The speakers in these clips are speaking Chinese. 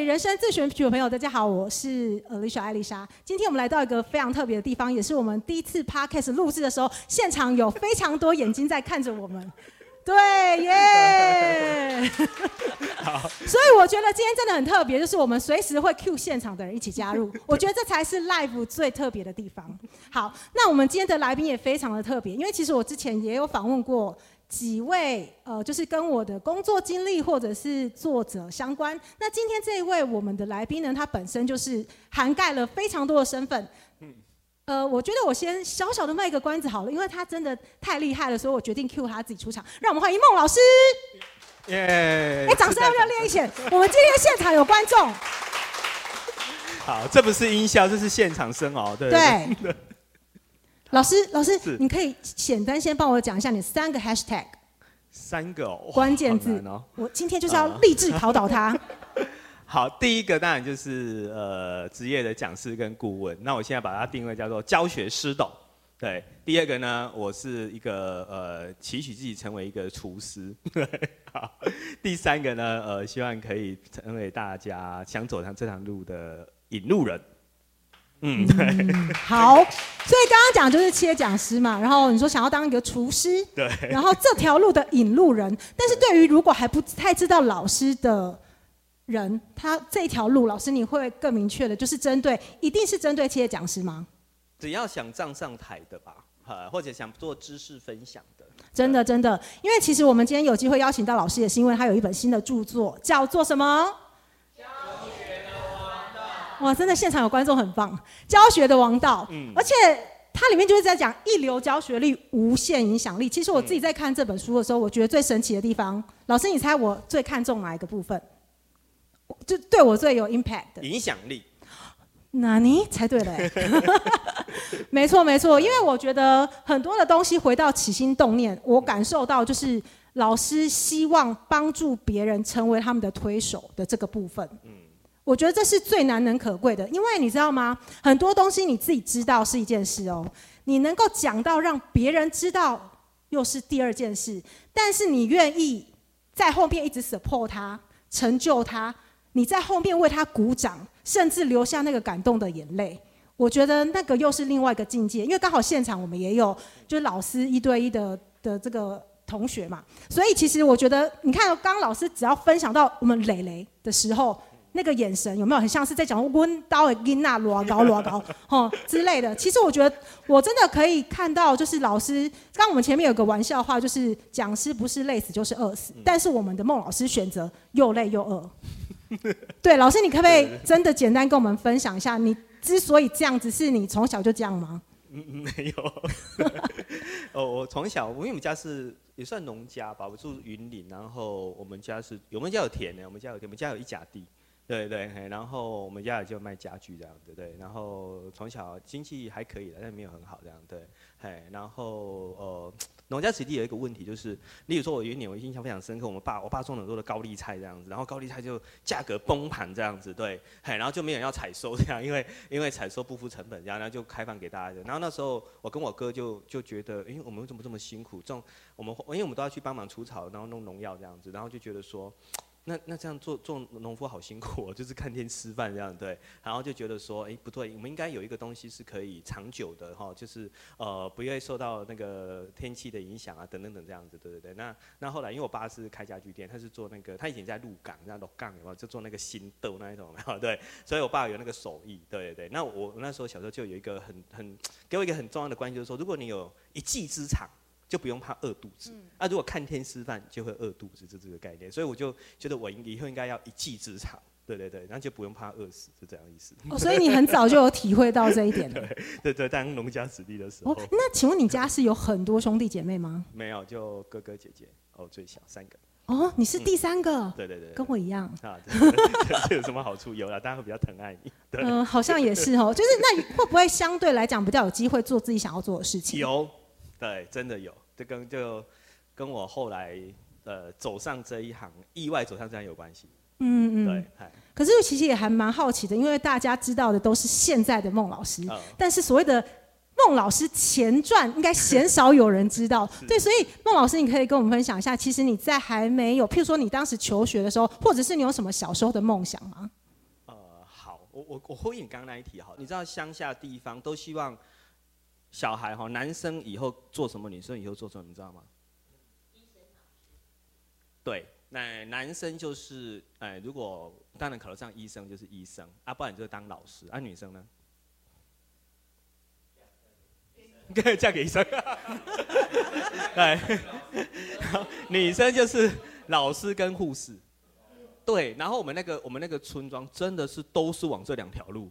位人生自选曲的朋友，大家好，我是 Alicia 艾丽莎。今天我们来到一个非常特别的地方，也是我们第一次 Podcast 录制的时候，现场有非常多眼睛在看着我们。对耶！好，所以我觉得今天真的很特别，就是我们随时会 cue 现场的人一起加入，我觉得这才是 live 最特别的地方。好，那我们今天的来宾也非常的特别，因为其实我之前也有访问过。几位呃，就是跟我的工作经历或者是作者相关。那今天这一位我们的来宾呢，他本身就是涵盖了非常多的身份。嗯。呃，我觉得我先小小的卖个关子好了，因为他真的太厉害了，所以我决定 cue 他自己出场。让我们欢迎孟老师。耶！哎，掌声要不要练一些？我们今天现场有观众。好，这不是音效，这是现场声哦。对对。对 老师，老师，你可以简单先帮我讲一下你三个 hashtag，三个哦，关键字哦。我今天就是要励志考倒他。好，第一个当然就是呃职业的讲师跟顾问，那我现在把它定位叫做教学师董。对，第二个呢，我是一个呃期许自己成为一个厨师。对，好，第三个呢，呃希望可以成为大家想走上这条路的引路人。嗯，对。好，所以刚刚讲就是切讲师嘛，然后你说想要当一个厨师，对，然后这条路的引路人。但是对于如果还不太知道老师的人，他这条路，老师你会更明确的，就是针对，一定是针对切讲师吗？只要想站上台的吧，或者想做知识分享的。真的，真的，因为其实我们今天有机会邀请到老师，也是因为他有一本新的著作，叫做什么？哇，真的现场有观众很棒，教学的王道，嗯，而且它里面就是在讲一流教学力、无限影响力。其实我自己在看这本书的时候，我觉得最神奇的地方，老师，你猜我最看重哪一个部分？就对我最有 impact 的影响力。那你猜对了，没错没错，因为我觉得很多的东西回到起心动念，我感受到就是老师希望帮助别人成为他们的推手的这个部分。嗯。我觉得这是最难能可贵的，因为你知道吗？很多东西你自己知道是一件事哦，你能够讲到让别人知道又是第二件事。但是你愿意在后面一直 support 他、成就他，你在后面为他鼓掌，甚至流下那个感动的眼泪，我觉得那个又是另外一个境界。因为刚好现场我们也有就是老师一对一的的这个同学嘛，所以其实我觉得，你看刚老师只要分享到我们蕾蕾的时候。那个眼神有没有很像是在讲温刀的音啊，罗高罗高，吼之类的？其实我觉得我真的可以看到，就是老师刚刚我们前面有个玩笑话，就是讲师不是累死就是饿死，但是我们的孟老师选择又累又饿。对，老师你可不可以真的简单跟我们分享一下，你之所以这样子，是你从小就这样吗？嗯，没有。哦，我从小，因为我们家是也算农家吧，我住云林，然后我们家是，我们家有田呢，我们家有田，我们家有一甲地。对对，然后我们家也就卖家具这样子，对，然后从小经济还可以的，但没有很好这样，对，嘿，然后呃，农家子弟有一个问题就是，例如说我有一年我印象非常深刻，我们爸我爸种了很多的高丽菜这样子，然后高丽菜就价格崩盘这样子，对，嘿，然后就没有人要采收这样，因为因为采收不付成本，然后就开放给大家，然后那时候我跟我哥就就觉得，哎，我们为什么这么辛苦种我们，因为我们都要去帮忙除草，然后弄农药这样子，然后就觉得说。那那这样做做农夫好辛苦哦，就是看天吃饭这样对，然后就觉得说，哎不对，我们应该有一个东西是可以长久的哈，就是呃不会受到那个天气的影响啊等等等这样子，对对对。那那后来因为我爸是开家具店，他是做那个他以前在鹿港，那鹿港有没有就做那个新豆那一种，对，所以我爸有那个手艺，对对对。那我那时候小时候就有一个很很给我一个很重要的观念，就是说，如果你有一技之长。就不用怕饿肚子。嗯、啊，如果看天吃饭就会饿肚子，就这个概念。所以我就觉得我以后应该要一技之长，对对对，然后就不用怕饿死，是这样意思。哦，所以你很早就有体会到这一点了。对对对，当农家子弟的时候。哦，那请问你家是有很多兄弟姐妹吗？没有，就哥哥姐姐，哦，最小三个。哦，你是第三个？对对对，跟我一样。啊，这 有什么好处？有了，大家会比较疼爱你。嗯、呃，好像也是哦。就是那会不会相对来讲比较有机会做自己想要做的事情？有，对，真的有。这跟就跟我后来呃走上这一行，意外走上这样有关系。嗯嗯，对。可是其实也还蛮好奇的，因为大家知道的都是现在的孟老师，哦、但是所谓的孟老师前传，应该鲜少有人知道。对，所以孟老师，你可以跟我们分享一下，其实你在还没有，譬如说你当时求学的时候，或者是你有什么小时候的梦想吗？呃，好我我我呼应你刚刚那一题哈，你知道乡下地方都希望小孩哈，男生以后做什么，女生以后做什么，你知道吗？对，那男生就是哎，如果当然考得上医生就是医生啊，不然就是当老师啊，女生呢？嫁给医生，对，女生就是老师跟护士，对，然后我们那个我们那个村庄真的是都是往这两条路，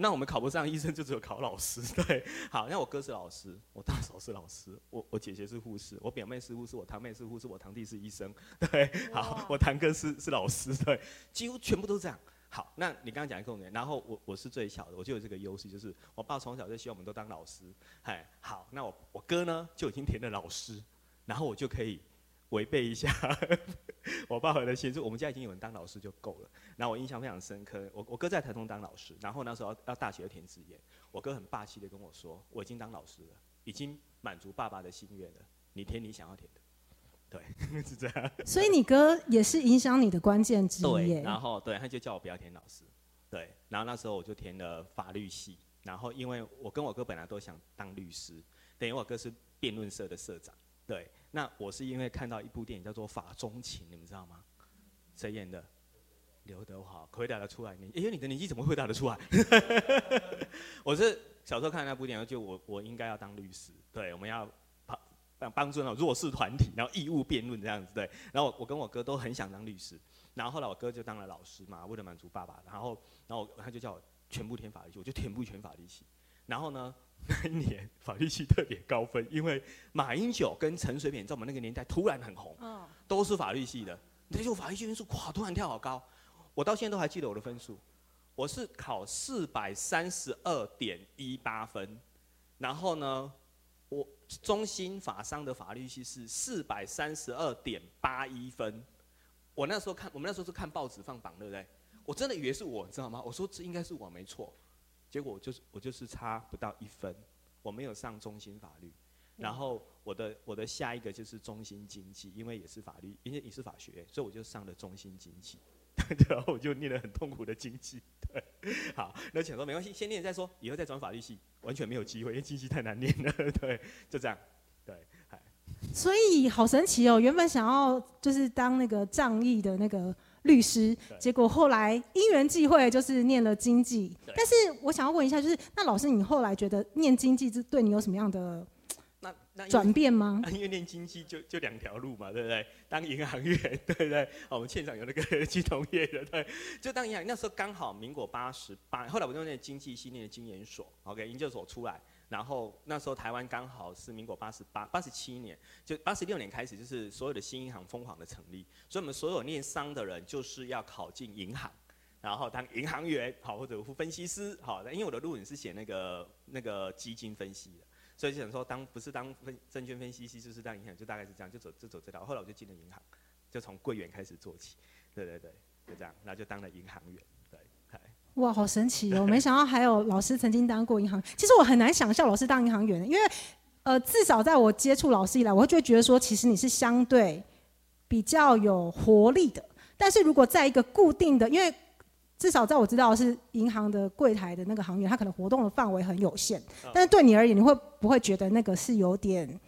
那我们考不上医生就只有考老师，对，好，那我哥是老师，我大嫂是老师，我我姐姐是护士，我表妹是护士，我堂妹是护士，我堂弟是医生，对，好，我堂哥是是老师，对，几乎全部都是这样。好，那你刚刚讲一个重点，然后我我是最小的，我就有这个优势，就是我爸从小就希望我们都当老师，哎，好，那我我哥呢就已经填了老师，然后我就可以违背一下 我爸爸的心，就我们家已经有人当老师就够了。然后我印象非常深刻，我我哥在台中当老师，然后那时候要，要大学填志愿，我哥很霸气的跟我说，我已经当老师了，已经满足爸爸的心愿了，你填你想要填的。对，是这样。所以你哥也是影响你的关键之一。对，然后对，他就叫我不要填老师。对，然后那时候我就填了法律系。然后因为我跟我哥本来都想当律师，等于我哥是辩论社的社长。对，那我是因为看到一部电影叫做《法中情》，你们知道吗？谁演的？刘德华，回答得出来？你，哎，你的年纪怎么会回答得出来？我是小时候看那部电影，就我我应该要当律师。对，我们要。帮帮助那种弱势团体，然后义务辩论这样子，对。然后我跟我哥都很想当律师，然后后来我哥就当了老师嘛，为了满足爸爸。然后，然后他就叫我全部填法律系，我就全部全法律系。然后呢，那一年法律系特别高分，因为马英九跟陈水扁在我们那个年代突然很红，嗯都是法律系的。那就法律系分数哇，突然跳好高，我到现在都还记得我的分数，我是考四百三十二点一八分，然后呢，我中心法商的法律系是四百三十二点八一分，我那时候看，我们那时候是看报纸放榜，对不对？我真的以为是我，知道吗？我说这应该是我没错，结果我就是我就是差不到一分，我没有上中心法律，然后我的我的下一个就是中心经济，因为也是法律，因为也是法学，所以我就上了中心经济。然后我就念了很痛苦的经济，对，好，那想说没关系，先念再说，以后再转法律系，完全没有机会，因为经济太难念了，对，就这样，对，所以好神奇哦，原本想要就是当那个仗义的那个律师，结果后来因缘际会就是念了经济，但是我想要问一下，就是那老师你后来觉得念经济这对你有什么样的那？转变吗？因为念经济就就两条路嘛，对不对？当银行员，对不对？我们现场有那个 金融业的，对，就当银行。那时候刚好民国八十八，后来我就念经济系，念的经研所，OK，研究所出来。然后那时候台湾刚好是民国八十八、八十七年，就八十六年开始，就是所有的新银行疯狂的成立。所以我们所有念商的人就是要考进银行，然后当银行员，好或者分析师，好。因为我的论文是写那个那个基金分析的。所以就想说，当不是当分证券分析师，就是当银行，就大概是这样，就走就走这条。后来我就进了银行，就从柜员开始做起，对对对，就这样，然后就当了银行员，哇，好神奇哦！没想到还有老师曾经当过银行。其实我很难想象老师当银行员，因为呃，至少在我接触老师以来，我就会觉得说，其实你是相对比较有活力的。但是如果在一个固定的，因为至少在我知道是银行的柜台的那个行员，他可能活动的范围很有限。但是对你而言，你会不会觉得那个是有点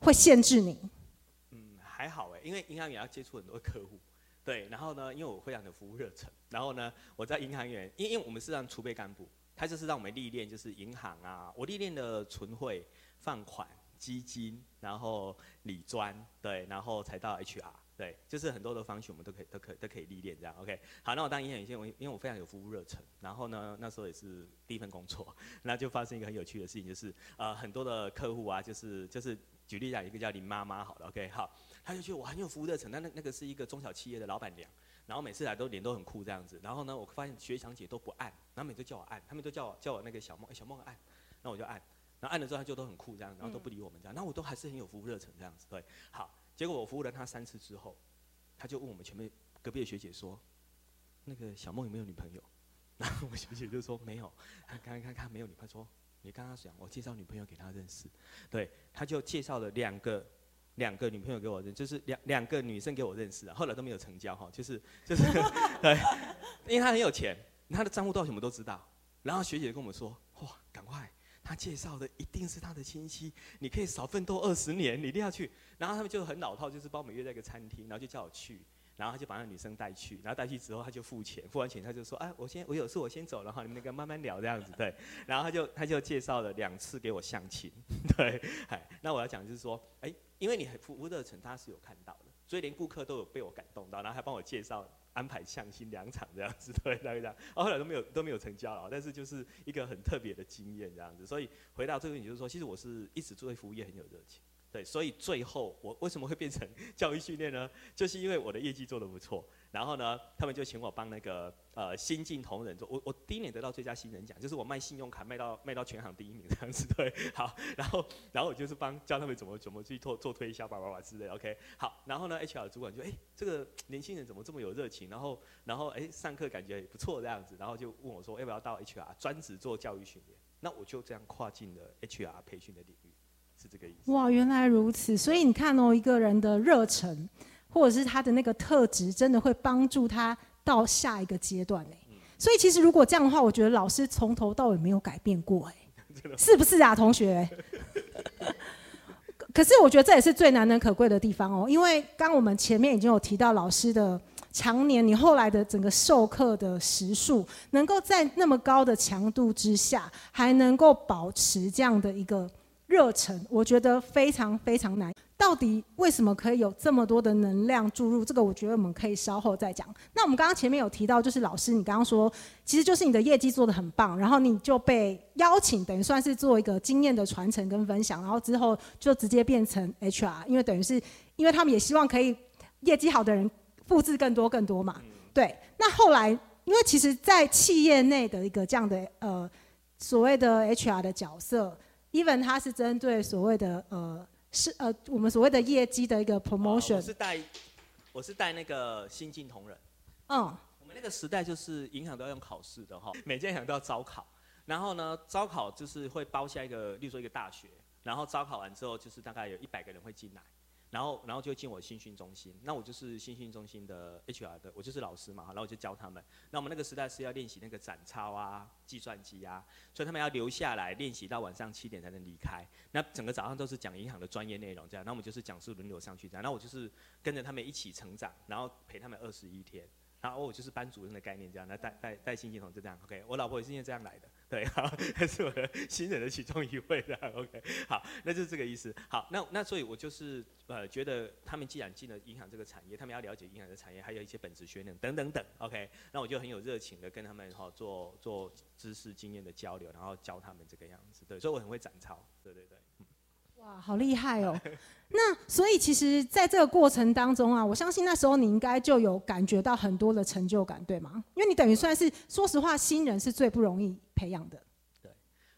会限制你？嗯，还好哎，因为银行也要接触很多客户，对。然后呢，因为我非常的服务热忱，然后呢，我在银行员，因因为我们是让储备干部，他就是让我们历练，就是银行啊，我历练的存汇、放款、基金，然后理专，对，然后才到 HR。对，就是很多的方式，我们都可以、都可以、都可以历练这样。OK，好，那我当银行员，我因为我非常有服务热忱，然后呢，那时候也是第一份工作，那就发生一个很有趣的事情，就是呃很多的客户啊，就是就是举例讲一个叫林妈妈好了，OK，好，他就觉得我很有服务热忱，那那那个是一个中小企业的老板娘，然后每次来都脸都很酷这样子，然后呢，我发现学长姐都不按，然后每次叫我按，他们都叫我叫我那个小梦、欸、小梦按，那我就按，然后按了之后他就都很酷这样，然后都不理我们这样，那我都还是很有服务热忱这样子，对，好。结果我服务了他三次之后，他就问我们前面隔壁的学姐说：“那个小梦有没有女朋友？”然后我学姐就说：“没有。”他刚刚看看没有女朋友，说：“你刚刚讲我介绍女朋友给他认识。”对，他就介绍了两个两个女朋友给我认，就是两两个女生给我认识啊。后来都没有成交哈，就是就是 对，因为他很有钱，他的账户到什么都知道。然后学姐跟我们说，哇，赶快，他介绍的一定是他的亲戚，你可以少奋斗二十年，你一定要去。然后他们就很老套，就是帮我们约在一个餐厅，然后就叫我去。然后他就把那女生带去，然后带去之后他就付钱，付完钱他就说：“哎，我先我有事我先走，然后你们那个慢慢聊这样子。”对，然后他就他就介绍了两次给我相亲，对，哎，那我要讲就是说，哎，因为你很服务热忱，他是有看到的，所以连顾客都有被我感动到，然后还帮我介绍安排相亲两场这样子，对，那个这样，后来都没有都没有成交了，但是就是一个很特别的经验这样子。所以回到这个问题就是说，其实我是一直对服务业很有热情。对，所以最后我为什么会变成教育训练呢？就是因为我的业绩做得不错，然后呢，他们就请我帮那个呃新进同仁做。我我第一年得到最佳新人奖，就是我卖信用卡卖到卖到全行第一名这样子。对，好，然后然后我就是帮教他们怎么怎么去做做推销，叭叭叭之类。OK，好，然后呢，HR 主管就哎这个年轻人怎么这么有热情？然后然后哎上课感觉也不错这样子，然后就问我说要不要到 HR 专职做教育训练？那我就这样跨进了 HR 培训的领域。是这个意思。哇，原来如此。所以你看哦，一个人的热忱，或者是他的那个特质，真的会帮助他到下一个阶段呢。所以其实如果这样的话，我觉得老师从头到尾没有改变过 哎，是不是啊，同学？可是我觉得这也是最难能可贵的地方哦，因为刚我们前面已经有提到老师的常年，你后来的整个授课的时数，能够在那么高的强度之下，还能够保持这样的一个。热忱，我觉得非常非常难。到底为什么可以有这么多的能量注入？这个我觉得我们可以稍后再讲。那我们刚刚前面有提到，就是老师，你刚刚说，其实就是你的业绩做得很棒，然后你就被邀请，等于算是做一个经验的传承跟分享，然后之后就直接变成 HR，因为等于是，因为他们也希望可以业绩好的人复制更多更多嘛。对。那后来，因为其实，在企业内的一个这样的呃所谓的 HR 的角色。Even 它是针对所谓的呃是呃我们所谓的业绩的一个 promotion。我是带我是带那个新进同仁。嗯。我们那个时代就是银行都要用考试的哈，每间银行都要招考。然后呢，招考就是会包下一个，例如说一个大学，然后招考完之后就是大概有一百个人会进来。然后，然后就进我新训中心，那我就是新训中心的 HR 的，我就是老师嘛，然后我就教他们。那我们那个时代是要练习那个展操啊、计算机啊，所以他们要留下来练习到晚上七点才能离开。那整个早上都是讲银行的专业内容，这样。那我们就是讲师轮流上去这样。那我就是跟着他们一起成长，然后陪他们二十一天。然后我就是班主任的概念这样，那带带带新进同事这样。OK，我老婆也是因为这样来的。对，好，还是我的新人的其中一位的，OK，好，那就是这个意思。好，那那所以，我就是呃，觉得他们既然进了银行这个产业，他们要了解银行的产业，还有一些本职学能等等等，OK，那我就很有热情的跟他们哈做做知识经验的交流，然后教他们这个样子。对，所以我很会展操，对对对。哇，好厉害哦！那所以其实，在这个过程当中啊，我相信那时候你应该就有感觉到很多的成就感，对吗？因为你等于算是，说实话，新人是最不容易培养的。对，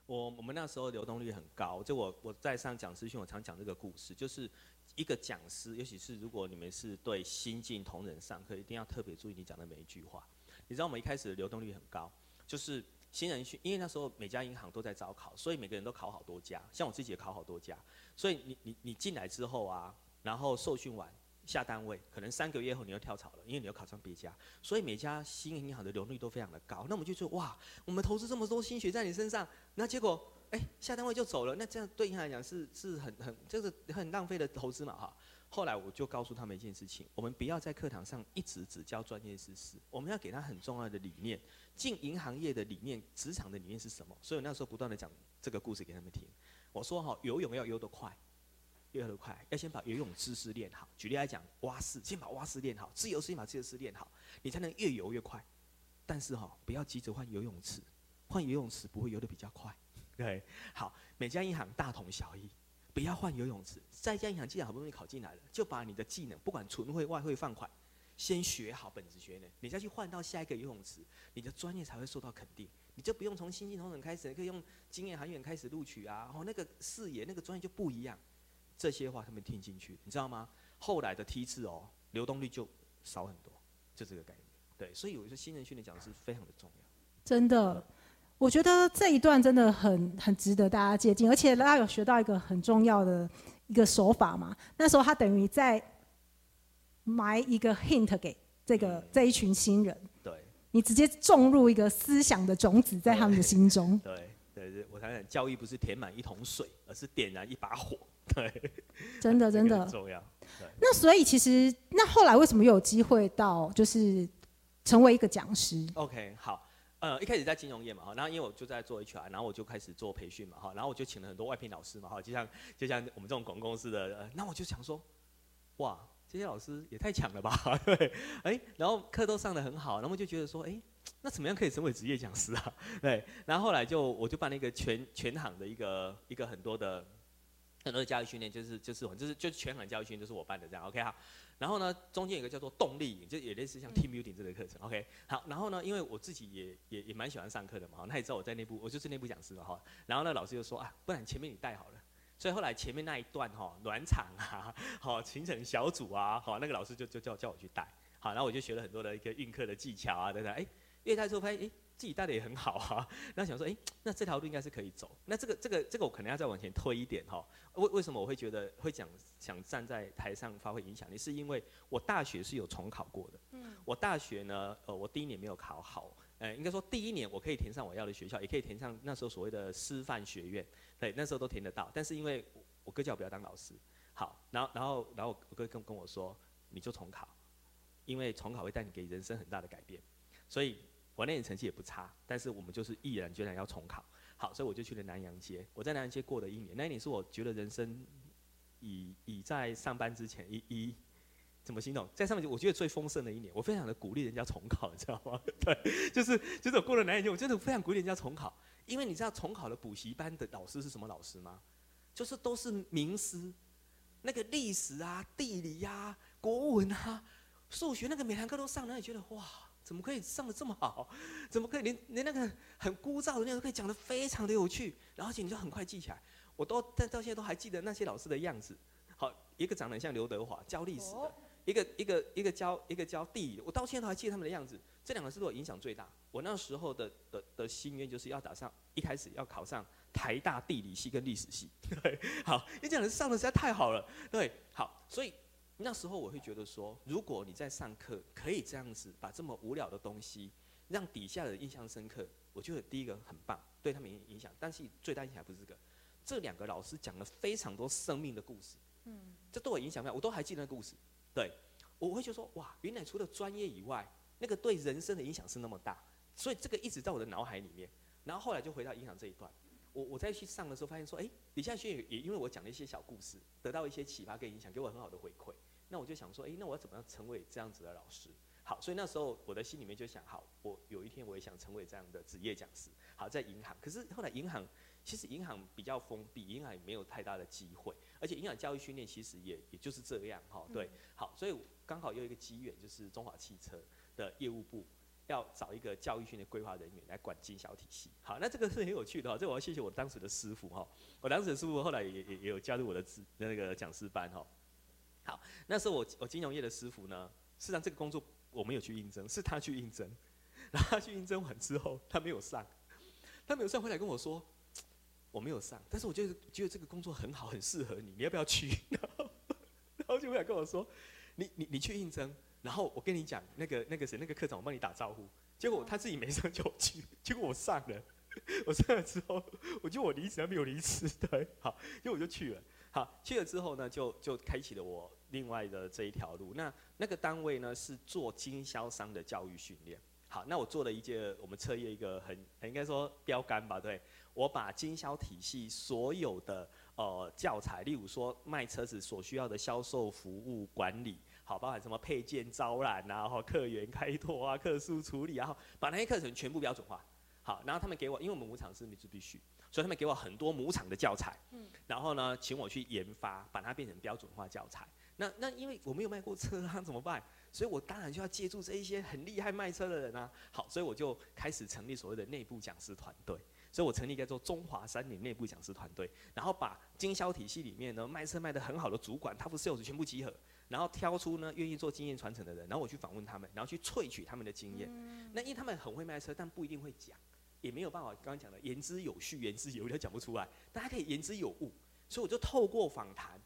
我我们那时候流动率很高。就我我在上讲师训，我常讲这个故事，就是一个讲师，尤其是如果你们是对新进同仁上课，一定要特别注意你讲的每一句话。你知道我们一开始的流动率很高，就是。新人训，因为那时候每家银行都在招考，所以每个人都考好多家，像我自己也考好多家。所以你你你进来之后啊，然后受训完下单位，可能三个月后你又跳槽了，因为你又考上别家。所以每家新银行的流动率都非常的高。那我们就说哇，我们投资这么多心血在你身上，那结果哎下单位就走了，那这样对银行来讲是是很很就是很浪费的投资嘛哈。后来我就告诉他们一件事情：我们不要在课堂上一直只教专业知识，我们要给他很重要的理念。进银行业的理念，职场的理念是什么？所以我那时候不断的讲这个故事给他们听。我说哈，游泳要游得快，游得快要先把游泳知识练好。举例来讲，蛙式先把蛙式练好，自由式先把自由式练好，你才能越游越快。但是哈，不要急着换游泳池，换游泳池不会游得比较快。对，好，每家银行大同小异。不要换游泳池，在一家银行既然好不容易考进来了，就把你的技能，不管存汇、外汇、放款，先学好本职学能，你再去换到下一个游泳池，你的专业才会受到肯定。你就不用从新进同仁开始，你可以用经验行员开始录取啊，然后那个视野、那个专业就不一样。这些话他们听进去，你知道吗？后来的梯次哦，流动率就少很多，就这个概念。对，所以有一些新人训练讲的是非常的重要。真的。我觉得这一段真的很很值得大家借鉴，而且大家有学到一个很重要的一个手法嘛。那时候他等于在埋一个 hint 给这个这一群新人。对。你直接种入一个思想的种子在他们的心中。对对对，我想想，教育不是填满一桶水，而是点燃一把火。对，真的 真的很重要。对，那所以其实那后来为什么又有机会到就是成为一个讲师？OK，好。呃，一开始在金融业嘛，哈，然后因为我就在做 HR，然后我就开始做培训嘛，哈，然后我就请了很多外聘老师嘛，哈，就像就像我们这种广告公司的，呃，那我就想说，哇，这些老师也太强了吧，对，哎，然后课都上的很好，然后就觉得说，哎，那怎么样可以成为职业讲师啊？对，然后后来就我就办了一个全全行的一个一个很多的很多的教育训练，就是就是我就是就是全行教育训练，就是我办的这样，OK 哈。然后呢，中间有一个叫做动力营，就也类似像 team building 这个课程，OK。好，然后呢，因为我自己也也也蛮喜欢上课的嘛，那也知道我在内部，我就是内部讲师嘛，哈。然后呢，老师就说啊，不然前面你带好了。所以后来前面那一段哈，暖场啊，好，形成小组啊，好，那个老师就就叫叫我去带。好，然后我就学了很多的一个运课的技巧啊，等等。哎，越带之后发现，哎。自己带的也很好啊，那想说，哎、欸，那这条路应该是可以走。那这个、这个、这个，我可能要再往前推一点哈。为为什么我会觉得会讲想站在台上发挥影响力？是因为我大学是有重考过的。嗯。我大学呢，呃，我第一年没有考好，呃，应该说第一年我可以填上我要的学校，也可以填上那时候所谓的师范学院，对，那时候都填得到。但是因为我哥叫我不要当老师，好，然后然后然后我哥跟跟我说，你就重考，因为重考会带你给人生很大的改变，所以。我那年成绩也不差，但是我们就是毅然决然要重考。好，所以我就去了南阳街。我在南阳街过了一年，那一年是我觉得人生以以在上班之前，以以怎么形容，在上面我觉得最丰盛的一年。我非常的鼓励人家重考，你知道吗？对，就是就是我过了南阳街，我真的非常鼓励人家重考，因为你知道重考的补习班的老师是什么老师吗？就是都是名师，那个历史啊、地理呀、啊、国文啊、数学那个每堂课都上，那你觉得哇？怎么可以上得这么好？怎么可以连连那个很枯燥的内容都可以讲得非常的有趣，然后而且你就很快记起来。我都但到现在都还记得那些老师的样子。好，一个长得像刘德华教历史的，一个一个一个教一个教地理，我到现在都还记得他们的样子。这两个是对我影响最大。我那时候的的的心愿就是要打上，一开始要考上台大地理系跟历史系。对，好，因为这两个上的实在太好了。对，好，所以。那时候我会觉得说，如果你在上课可以这样子把这么无聊的东西让底下的人印象深刻，我觉得第一个很棒，对他们影响。但是最担心还不是这个，这两个老师讲了非常多生命的故事，嗯，这对我影响非常，我都还记得那个故事。对，我会觉得说，哇，原来除了专业以外，那个对人生的影响是那么大，所以这个一直在我的脑海里面。然后后来就回到影响这一段，我我再去上的时候发现说，哎，底下学员也因为我讲了一些小故事，得到一些启发跟影响，给我很好的回馈。那我就想说，诶，那我要怎么样成为这样子的老师？好，所以那时候我的心里面就想，好，我有一天我也想成为这样的职业讲师。好，在银行，可是后来银行其实银行比较封闭，银行也没有太大的机会，而且银行教育训练其实也也就是这样，哈，对，好，所以刚好有一个机缘，就是中华汽车的业务部要找一个教育训练规划人员来管经销体系。好，那这个是很有趣的哈，这我要谢谢我当时的师傅哈，我当时的师傅后来也也也有加入我的资那个讲师班哈。好，那时候我我金融业的师傅呢，事实上这个工作我没有去应征，是他去应征，然后他去应征完之后，他没有上，他没有上回来跟我说，我没有上，但是我觉得觉得这个工作很好，很适合你，你要不要去？然后，然后就回来跟我说，你你你去应征，然后我跟你讲那个那个谁那个课长，我帮你打招呼，结果他自己没上就去，结果我上了，我上了之后，我觉得我离职还没有离职，对，好，结果我就去了。好，去了之后呢，就就开启了我另外的这一条路。那那个单位呢，是做经销商的教育训练。好，那我做了一件我们测业一个很很应该说标杆吧，对，我把经销体系所有的呃教材，例如说卖车子所需要的销售服务管理，好，包含什么配件招揽啊，然后客源开拓啊，客诉处理，然后把那些课程全部标准化。好，然后他们给我，因为我们母厂是密必须。所以他们给我很多母厂的教材，嗯，然后呢，请我去研发，把它变成标准化教材。那那因为我没有卖过车啊，怎么办？所以我当然就要借助这一些很厉害卖车的人啊。好，所以我就开始成立所谓的内部讲师团队。所以我成立一个叫做中华三菱内部讲师团队，然后把经销体系里面呢卖车卖得很好的主管，他不是 sales 全部集合，然后挑出呢愿意做经验传承的人，然后我去访问他们，然后去萃取他们的经验。那因为他们很会卖车，但不一定会讲。也没有办法，刚刚讲的言之有序、言之有理，讲不出来。大家可以言之有物，所以我就透过访谈，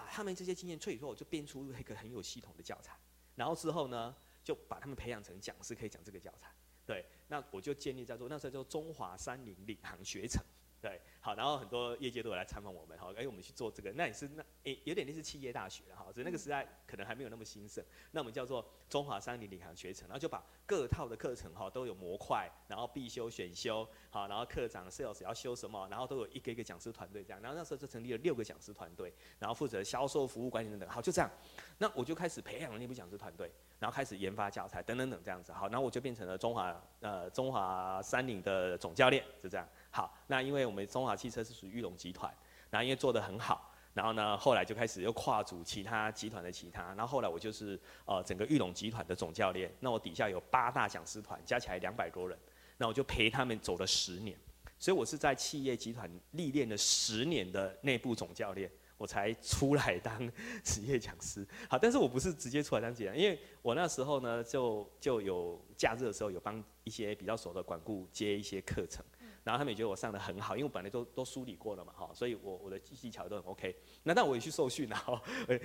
把他们这些经验萃取出来，我就编出一个很有系统的教材。然后之后呢，就把他们培养成讲师，可以讲这个教材。对，那我就建立在做那时候叫中华山林领航学程。对，好，然后很多业界都有来参访我们，好，哎，我们去做这个，那也是那，诶，有点类似企业大学，哈，只是那个时代可能还没有那么兴盛，那我们叫做中华山林领航学程，然后就把各套的课程，哈，都有模块，然后必修、选修，好，然后课长 sales 要修什么，然后都有一个一个讲师团队这样，然后那时候就成立了六个讲师团队，然后负责销售、服务管理等等，好，就这样，那我就开始培养了内部讲师团队。然后开始研发教材等等等这样子，好，然后我就变成了中华呃中华山林的总教练，就这样。好，那因为我们中华汽车是属于玉龙集团，然后因为做得很好，然后呢后来就开始又跨组其他集团的其他，然后后来我就是呃整个玉龙集团的总教练，那我底下有八大讲师团，加起来两百多人，那我就陪他们走了十年，所以我是在企业集团历练了十年的内部总教练。我才出来当 职业讲师，好，但是我不是直接出来当职业，因为我那时候呢，就就有假日的时候有帮一些比较熟的管顾接一些课程，然后他们也觉得我上的很好，因为我本来都都梳理过了嘛，哈，所以我我的技巧都很 OK。那但我也去受训了，哈，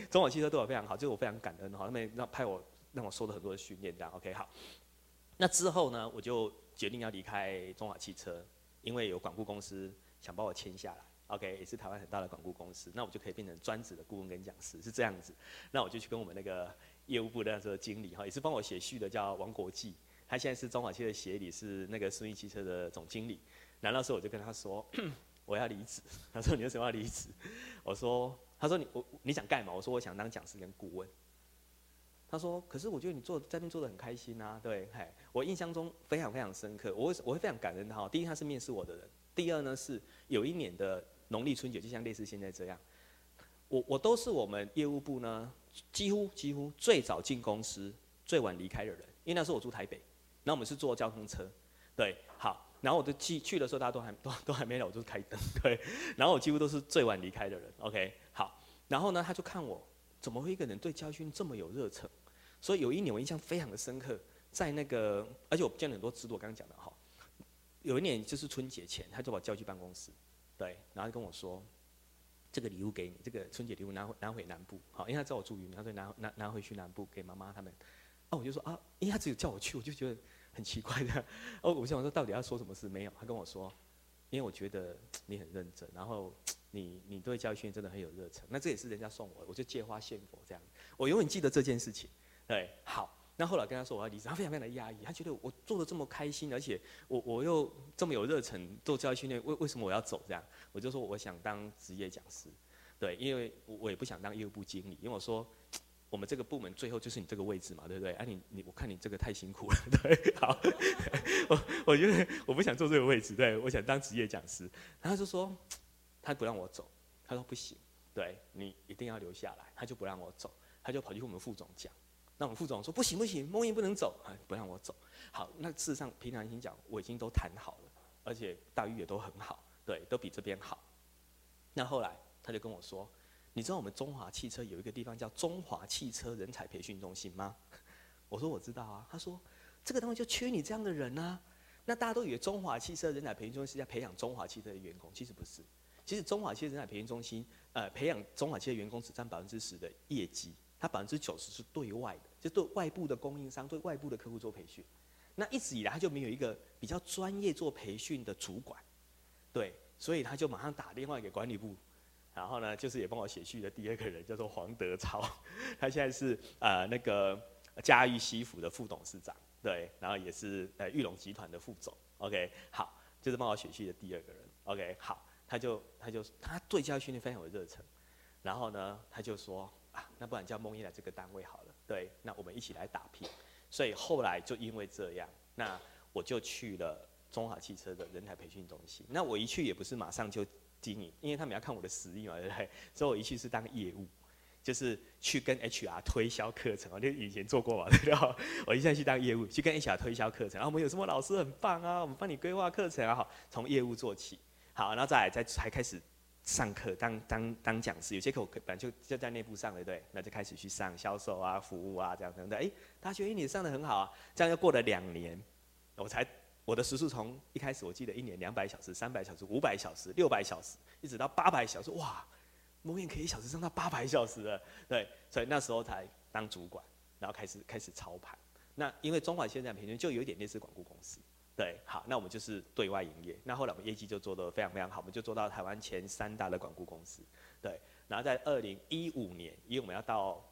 中华汽车对我非常好，就是我非常感恩哈，他们让派我让我受了很多的训练，这样 OK 好。那之后呢，我就决定要离开中华汽车，因为有管顾公司想把我签下来。OK，也是台湾很大的管顾公司，那我就可以变成专职的顾问跟讲师，是这样子。那我就去跟我们那个业务部的那时候经理哈，也是帮我写序的，叫王国际，他现在是中华汽车协理，是那个顺义汽车的总经理。那那时候我就跟他说，我要离职。他说你为什么要离职？我说，他说你我你想干嘛？我说我想当讲师跟顾问。他说，可是我觉得你做在那边做的很开心啊，对，嘿，我印象中非常非常深刻，我我会非常感恩他。第一，他是面试我的人；第二呢，是有一年的。农历春节就像类似现在这样，我我都是我们业务部呢，几乎几乎最早进公司、最晚离开的人，因为那时候我住台北，然后我们是坐交通车，对，好，然后我就去去的时候大家都还 都都还没来，我就开灯，对，然后我几乎都是最晚离开的人，OK，好，然后呢，他就看我怎么会一个人对教训这么有热忱，所以有一年我印象非常的深刻，在那个，而且我见了很多制度，我刚刚讲的哈，有一年就是春节前，他就把我叫去办公室。对，然后就跟我说，这个礼物给你，这个春节礼物拿回拿回南部，好，因为他知道我住云，他说拿拿拿回去南部给妈妈他们。哦，我就说啊，因为他只有叫我去，我就觉得很奇怪的。哦，我想说到底要说什么事？没有，他跟我说，因为我觉得你很认真，然后你你对教育训练真的很有热忱。那这也是人家送我的，我就借花献佛这样。我永远记得这件事情。对，好。那后来跟他说我要离职，他非常非常的压抑，他觉得我做的这么开心，而且我我又这么有热忱做教育训练，为为什么我要走这样？我就说我想当职业讲师，对，因为我我也不想当业务部经理，因为我说我们这个部门最后就是你这个位置嘛，对不对？啊你你我看你这个太辛苦了，对，好，我我觉得我不想做这个位置，对，我想当职业讲师。然后就说他不让我走，他说不行，对你一定要留下来，他就不让我走，他就跑去跟我们副总讲。那我们副总说不行不行，孟英不能走，不让我走。好，那事实上平常心讲，我已经都谈好了，而且待遇也都很好，对，都比这边好。那后来他就跟我说，你知道我们中华汽车有一个地方叫中华汽车人才培训中心吗？我说我知道啊。他说这个地方就缺你这样的人啊。那大家都以为中华汽车人才培训中心是在培养中华汽车的员工，其实不是。其实中华汽车人才培训中心，呃，培养中华汽车员工只占百分之十的业绩。它百分之九十是对外的，就对外部的供应商、对外部的客户做培训。那一直以来，他就没有一个比较专业做培训的主管，对，所以他就马上打电话给管理部，然后呢，就是也帮我写序的第二个人叫做黄德超，他现在是呃那个嘉裕西服的副董事长，对，然后也是呃裕隆集团的副总，OK，好，就是帮我写序的第二个人，OK，好，他就他就他对教育训练非常有热忱，然后呢，他就说。啊，那不然叫孟一来这个单位好了。对，那我们一起来打拼。所以后来就因为这样，那我就去了中华汽车的人才培训中心。那我一去也不是马上就经营，因为他们要看我的实力嘛，对不对？所以我一去是当业务，就是去跟 HR 推销课程。我就以前做过嘛，对吧？我一下去当业务，去跟 HR 推销课程。然后我们有什么老师很棒啊？我们帮你规划课程啊，好，从业务做起。好，然后再再才开始。上课当当当讲师，有些课我本来就就在内部上，对不对？那就开始去上销售啊、服务啊这样等等。哎，大家觉得你上得很好啊，这样又过了两年，我才我的时数从一开始我记得一年两百小时、三百小时、五百小时、六百小时，一直到八百小时，哇，蒙眼可以一小时上到八百小时了，对，所以那时候才当主管，然后开始开始操盘，那因为中华现在平均就有点类似广告公司。对，好，那我们就是对外营业。那后来我们业绩就做得非常非常好，我们就做到台湾前三大的管顾公司。对，然后在二零一五年，因为我们要到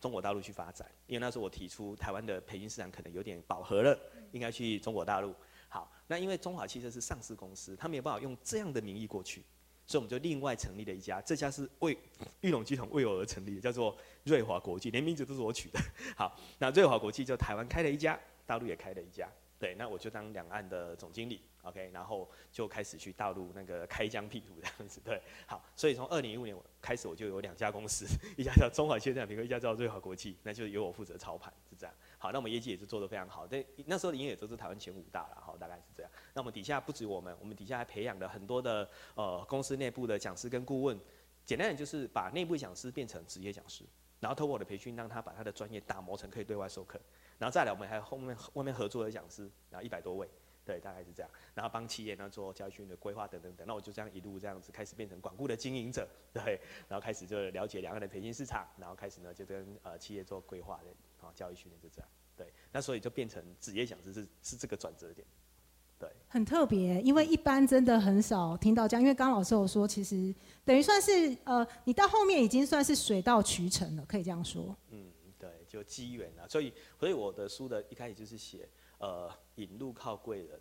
中国大陆去发展，因为那时候我提出台湾的培训市场可能有点饱和了，应该去中国大陆。好，那因为中华汽车是上市公司，他没有办法用这样的名义过去，所以我们就另外成立了一家，这家是为玉龙集团为我而成立的，叫做瑞华国际，连名字都是我取的。好，那瑞华国际就台湾开了一家，大陆也开了一家。对，那我就当两岸的总经理，OK，然后就开始去大陆那个开疆辟土这样子，对，好，所以从二零一五年我开始我就有两家公司，一家叫中华汽车产品，一家叫瑞华国际，那就由我负责操盘，是这样。好，那我们业绩也是做得非常好，对，那时候的营业也都是台湾前五大了，好，大概是这样。那我们底下不止我们，我们底下还培养了很多的呃公司内部的讲师跟顾问，简单点就是把内部讲师变成职业讲师，然后透过我的培训，让他把他的专业打磨成可以对外授课。然后再来，我们还有后面外面合作的讲师，然后一百多位，对，大概是这样。然后帮企业呢做教育训练的规划等等等。那我就这样一路这样子开始变成管顾的经营者，对。然后开始就了解两岸的培训市场，然后开始呢就跟呃企业做规划的，啊教育训练就这样，对。那所以就变成职业讲师是是这个转折点，对。很特别，因为一般真的很少听到这样。因为刚刚老师有说，其实等于算是呃你到后面已经算是水到渠成了，可以这样说。嗯。就机缘啊，所以所以我的书的一开始就是写，呃，引路靠贵人，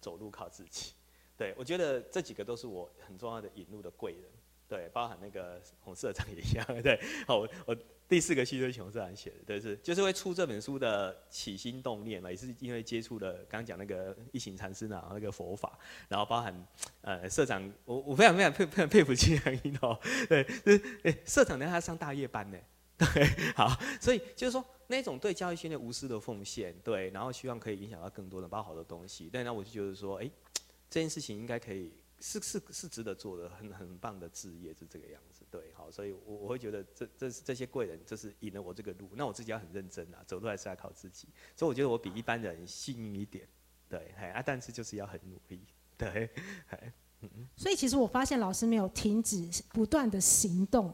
走路靠自己。对，我觉得这几个都是我很重要的引路的贵人。对，包含那个洪社长也一样。对，好，我我第四个序就是洪社长写的，对，是就是会出这本书的起心动念嘛，也是因为接触了刚刚讲那个一行禅师啊，那个佛法，然后包含呃社长，我我非常非常佩非常佩服金良一哦，对，就是哎社长呢他上大夜班呢。对，好，所以就是说那种对教育训练无私的奉献，对，然后希望可以影响到更多人，包好的东西。但那我就觉得说，哎，这件事情应该可以是是是值得做的，很很棒的职业是这个样子。对，好，所以我我会觉得这这这些贵人就是引了我这个路，那我自己要很认真啊，走路还是要靠自己。所以我觉得我比一般人幸运一点，对，哎啊，但是就是要很努力，对，哎，嗯嗯。所以其实我发现老师没有停止不断的行动。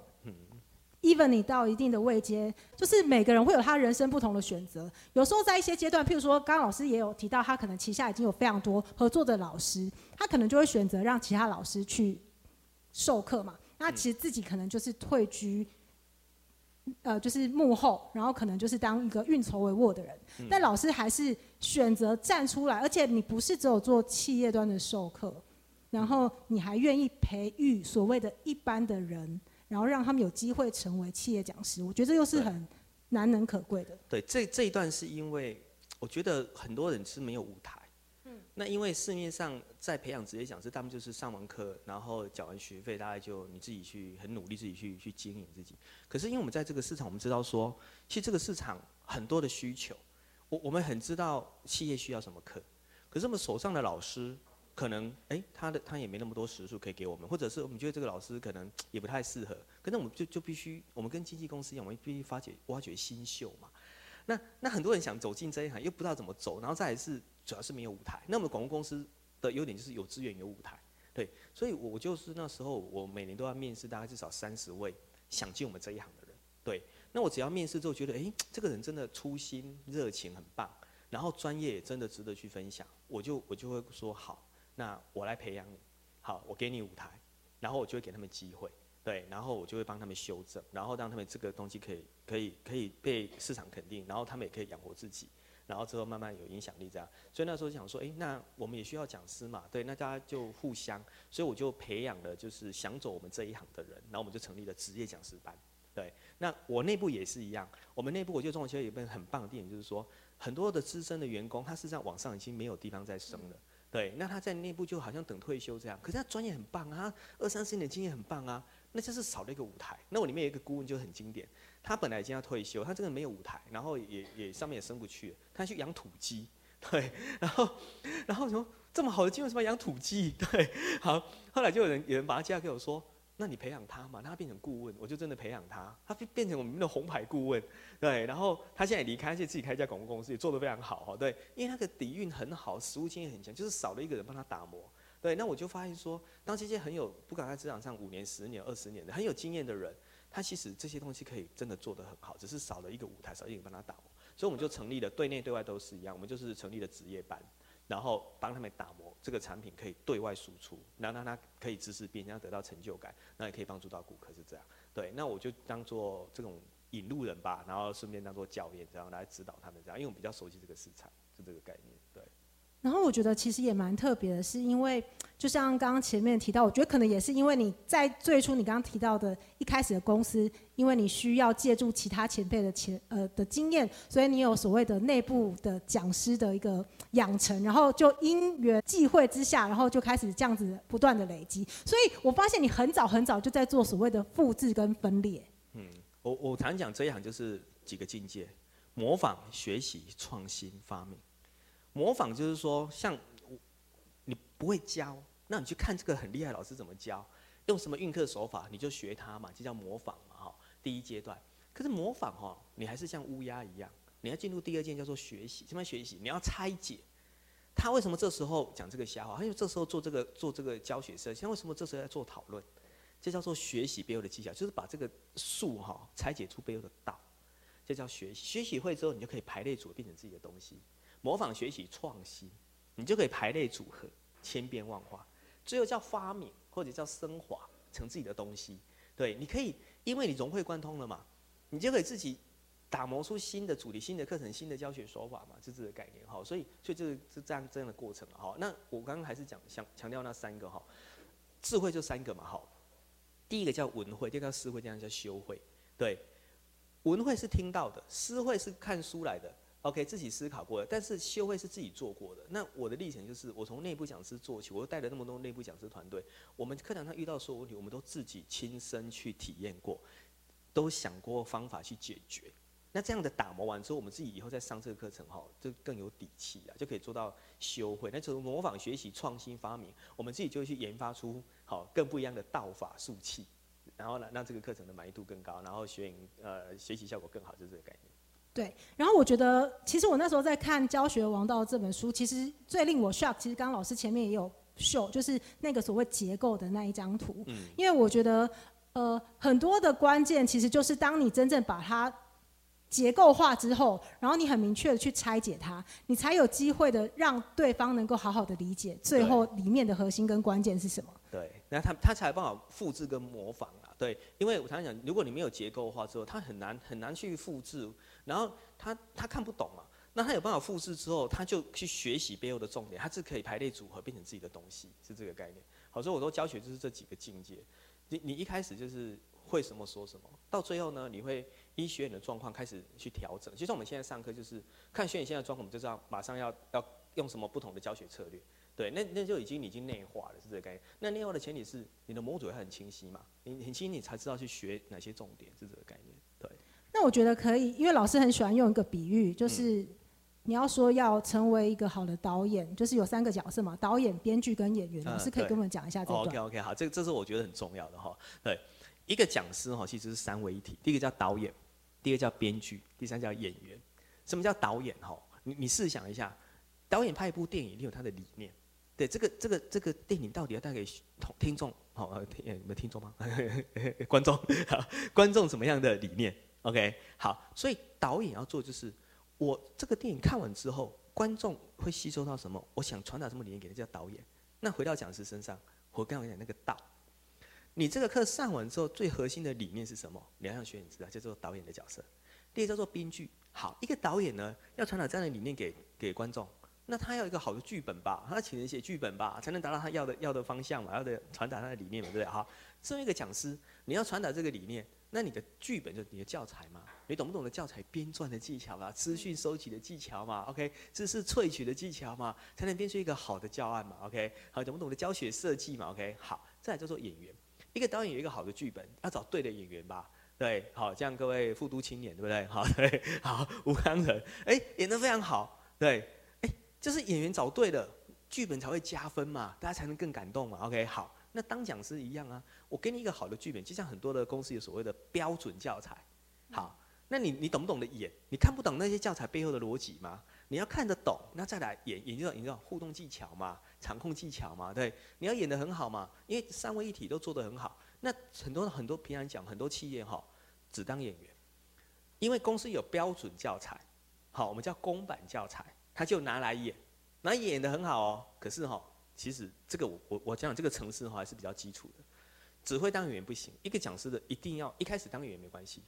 Even 你到一定的位阶，就是每个人会有他人生不同的选择。有时候在一些阶段，譬如说，刚刚老师也有提到，他可能旗下已经有非常多合作的老师，他可能就会选择让其他老师去授课嘛。那其实自己可能就是退居，呃，就是幕后，然后可能就是当一个运筹帷幄的人。但老师还是选择站出来，而且你不是只有做企业端的授课，然后你还愿意培育所谓的一般的人。然后让他们有机会成为企业讲师，我觉得这又是很难能可贵的。对，这这一段是因为我觉得很多人是没有舞台。嗯。那因为市面上在培养职业讲师，他们就是上完课，然后缴完学费，大概就你自己去很努力自己去去经营自己。可是因为我们在这个市场，我们知道说，其实这个市场很多的需求，我我们很知道企业需要什么课，可是我们手上的老师。可能哎、他的他也没那么多时数可以给我们，或者是我们觉得这个老师可能也不太适合，可是我们就就必须，我们跟经纪公司一样，我们必须发掘挖掘新秀嘛。那那很多人想走进这一行，又不知道怎么走，然后再来是主要是没有舞台。那我们广告公司的优点就是有资源有舞台，对，所以我就是那时候我每年都要面试大概至少三十位想进我们这一行的人，对。那我只要面试之后觉得哎、这个人真的初心热情很棒，然后专业也真的值得去分享，我就我就会说好。那我来培养你，好，我给你舞台，然后我就会给他们机会，对，然后我就会帮他们修正，然后让他们这个东西可以可以可以被市场肯定，然后他们也可以养活自己，然后之后慢慢有影响力这样。所以那时候想说，诶，那我们也需要讲师嘛，对，那大家就互相，所以我就培养了就是想走我们这一行的人，然后我们就成立了职业讲师班，对。那我内部也是一样，我们内部我觉得中国企业有一个很棒的电影，就是说很多的资深的员工，他事实上往上已经没有地方再升了。对，那他在内部就好像等退休这样，可是他专业很棒啊，二三十年的经验很棒啊，那就是少了一个舞台。那我里面有一个顾问就很经典，他本来已经要退休，他这个没有舞台，然后也也上面也升不去，他去养土鸡，对，然后然后什么这么好的机会什么养土鸡？对，好，后来就有人有人把他介绍给我说。那你培养他嘛，让他变成顾问，我就真的培养他，他变成我们的红牌顾问，对。然后他现在也离开，而且自己开一家广告公司，也做得非常好哈，对。因为那个底蕴很好，实务经验很强，就是少了一个人帮他打磨，对。那我就发现说，当这些很有不敢在职场上五年、十年、二十年的很有经验的人，他其实这些东西可以真的做得很好，只是少了一个舞台，少一个人帮他打磨。所以我们就成立了，对内对外都是一样，我们就是成立了职业班，然后帮他们打磨这个产品可以对外输出，然后让他可以知识变现，得到成就感，那也可以帮助到顾客，是这样。对，那我就当做这种引路人吧，然后顺便当做教练，这样来指导他们，这样，因为我比较熟悉这个市场，就这个概念，然后我觉得其实也蛮特别的，是因为 就像刚刚前面提到，我觉得可能也是因为你在最初你刚刚提到的一开始的公司，因为你需要借助其他前辈的前呃的经验，所以你有所谓的内部的讲师的一个养成，然后就因缘际会之下，然后就开始这样子不断的累积。所以我发现你很早很早就在做所谓的复制跟分裂。嗯，我我常讲这一行就是几个境界：模仿、学习、创新、发明。模仿就是说，像你不会教，那你去看这个很厉害老师怎么教，用什么运课手法，你就学他嘛，就叫模仿嘛，哈。第一阶段，可是模仿哈，你还是像乌鸦一样，你要进入第二件叫做学习，什么学习？你要拆解他为什么这时候讲这个瞎话，还有这时候做这个做这个教学设计，像为什么这时候在做讨论，这叫做学习背后的技巧，就是把这个树哈拆解出背后的道，这叫学习。学习会之后，你就可以排列组合变成自己的东西。模仿、学习、创新，你就可以排列组合，千变万化。最后叫发明或者叫升华成自己的东西。对，你可以，因为你融会贯通了嘛，你就可以自己打磨出新的主题、新的课程、新的教学手法嘛，是这个概念哈。所以，所以就是是这样这样的过程哈。那我刚刚还是讲想强调那三个哈，智慧就三个嘛哈。第一个叫文慧，第二个叫思慧，第三个叫修慧。对，文慧是听到的，思慧是看书来的。OK，自己思考过的，但是修会是自己做过的。那我的历程就是，我从内部讲师做起，我又带了那么多内部讲师团队，我们课堂上遇到所有问题，我们都自己亲身去体验过，都想过方法去解决。那这样的打磨完之后，我们自己以后再上这个课程哈，就更有底气啊，就可以做到修会。那就是模仿、学习、创新、发明，我们自己就去研发出好更不一样的道法术器，然后呢，让这个课程的满意度更高，然后学员呃学习效果更好，就是这个概念。对，然后我觉得，其实我那时候在看《教学王道》这本书，其实最令我 shock，其实刚刚老师前面也有秀，就是那个所谓结构的那一张图。嗯。因为我觉得，呃，很多的关键其实就是当你真正把它结构化之后，然后你很明确的去拆解它，你才有机会的让对方能够好好的理解最后里面的核心跟关键是什么。对，那他他才有办法复制跟模仿啊。对，因为我常常讲，如果你没有结构化之后，他很难很难去复制。然后他他看不懂嘛，那他有办法复制之后，他就去学习背后的重点，他是可以排列组合变成自己的东西，是这个概念。好，所以我说教学就是这几个境界。你你一开始就是会什么说什么，到最后呢，你会依学员的状况开始去调整。其实我们现在上课就是看学员现在状况，我们就知道马上要要用什么不同的教学策略。对，那那就已经已经内化了，是这个概念。那内化的前提是你的模组要很清晰嘛，你很清晰你才知道去学哪些重点，是这个概念。对。那我觉得可以，因为老师很喜欢用一个比喻，就是你要说要成为一个好的导演，就是有三个角色嘛，导演、编剧跟演员。老师可以跟我们讲一下这个。OK OK，好，这这是我觉得很重要的哈。对，一个讲师哈，其实是三位一体，第一个叫导演，第二个叫编剧，第三叫演员。什么叫导演哈？你你试想一下，导演拍一部电影，你有他的理念，对，这个这个这个电影到底要带给听众，好，听有没有听众吗？观众，好，观众什么样的理念？OK，好，所以导演要做就是，我这个电影看完之后，观众会吸收到什么？我想传达什么理念给他叫导演。那回到讲师身上，我刚刚讲那个道，你这个课上完之后，最核心的理念是什么？你要让学你知道，叫做导演的角色。第二叫做编剧，好，一个导演呢要传达这样的理念给给观众，那他要一个好的剧本吧，他请人写剧本吧，才能达到他要的要的方向嘛，要的传达他的理念嘛，对不对？好，作为一个讲师，你要传达这个理念。那你的剧本就是你的教材嘛？你懂不懂得教材编撰的技巧嘛？资讯收集的技巧嘛？OK，知识萃取的技巧嘛？才能编出一个好的教案嘛？OK，好，懂不懂得教学设计嘛？OK，好，再来叫做演员。一个导演有一个好的剧本，要找对的演员吧？对，好，这样各位复读青年对不对？好，对，好，吴康仁，哎、演得非常好，对，哎、就是演员找对了，剧本才会加分嘛，大家才能更感动嘛。OK，好。那当讲师一样啊，我给你一个好的剧本，就像很多的公司有所谓的标准教材。好，那你你懂不懂得演？你看不懂那些教材背后的逻辑吗？你要看得懂，那再来演，演就你知道互动技巧嘛，场控技巧嘛，对，你要演得很好嘛，因为三位一体都做得很好，那很多很多平常讲，很多企业哈只当演员，因为公司有标准教材，好，我们叫公版教材，他就拿来演，那演得很好哦。可是哈，其实这个我我我讲这个程式哈还是比较基础的，只会当演员不行。一个讲师的一定要一开始当演员没关系，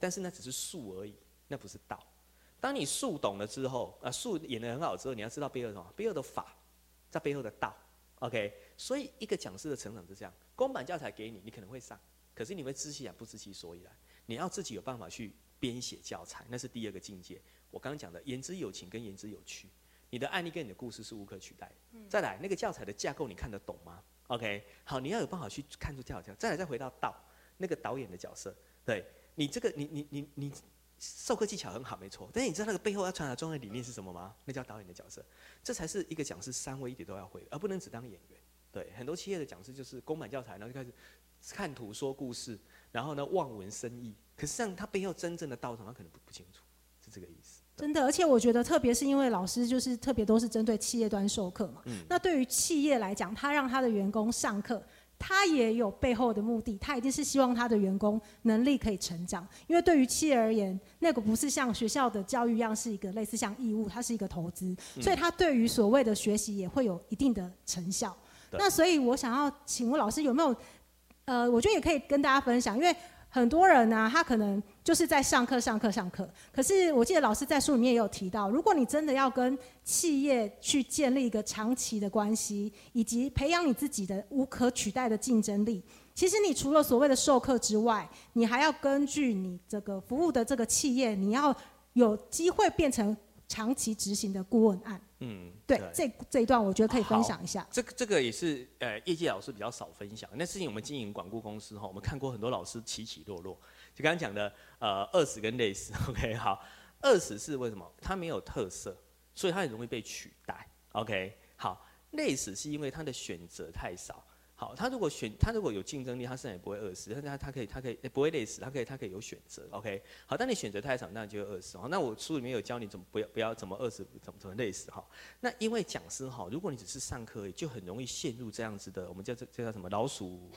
但是那只是术而已，那不是道。当你术懂了之后，啊，术演得很好之后，你要知道背后什么？背后的法，在背后的道。OK，所以一个讲师的成长是这样：公版教材给你，你可能会上，可是你会知其然不知其所以然。你要自己有办法去编写教材，那是第二个境界。我刚刚讲的言之有情跟言之有趣，你的案例跟你的故事是无可取代的。再来，那个教材的架构你看得懂吗？OK，好，你要有办法去看出教材。再来，再回到道，那个导演的角色，对你这个，你你你你。授课技巧很好，没错。但是你知道那个背后要传达重要的理念是什么吗？那叫导演的角色，这才是一个讲师三位一体都要会，而不能只当演员。对，很多企业的讲师就是公版教材，然后就开始看图说故事，然后呢望文生义。可是像他背后真正的道，他可能不不清楚，是这个意思。真的，而且我觉得，特别是因为老师就是特别都是针对企业端授课嘛。嗯。那对于企业来讲，他让他的员工上课。他也有背后的目的，他一定是希望他的员工能力可以成长。因为对于企业而言，那个不是像学校的教育一样是一个类似像义务，它是一个投资，所以他对于所谓的学习也会有一定的成效。那所以我想要请问老师有没有，呃，我觉得也可以跟大家分享，因为。很多人呢、啊，他可能就是在上课、上课、上课。可是我记得老师在书里面也有提到，如果你真的要跟企业去建立一个长期的关系，以及培养你自己的无可取代的竞争力，其实你除了所谓的授课之外，你还要根据你这个服务的这个企业，你要有机会变成长期执行的顾问案。嗯，对，对这这一段我觉得可以分享一下。这个这个也是呃，业界老师比较少分享。那事情我们经营管顾公司哈，我们看过很多老师起起落落。就刚刚讲的呃，饿死跟累死。OK，好，饿死是为什么？它没有特色，所以它很容易被取代。OK，好，累死是因为它的选择太少。好，它如果选，它如果有竞争力，它自然也不会饿死。他他他可以，它可以不会累死，它可以它可以有选择。OK，好，但你选择太少，那你就会饿死。好，那我书里面有教你怎么不要不要怎么饿死，怎么怎么累死。哈，那因为讲师哈，如果你只是上课，就很容易陷入这样子的，我们叫这这叫什么老鼠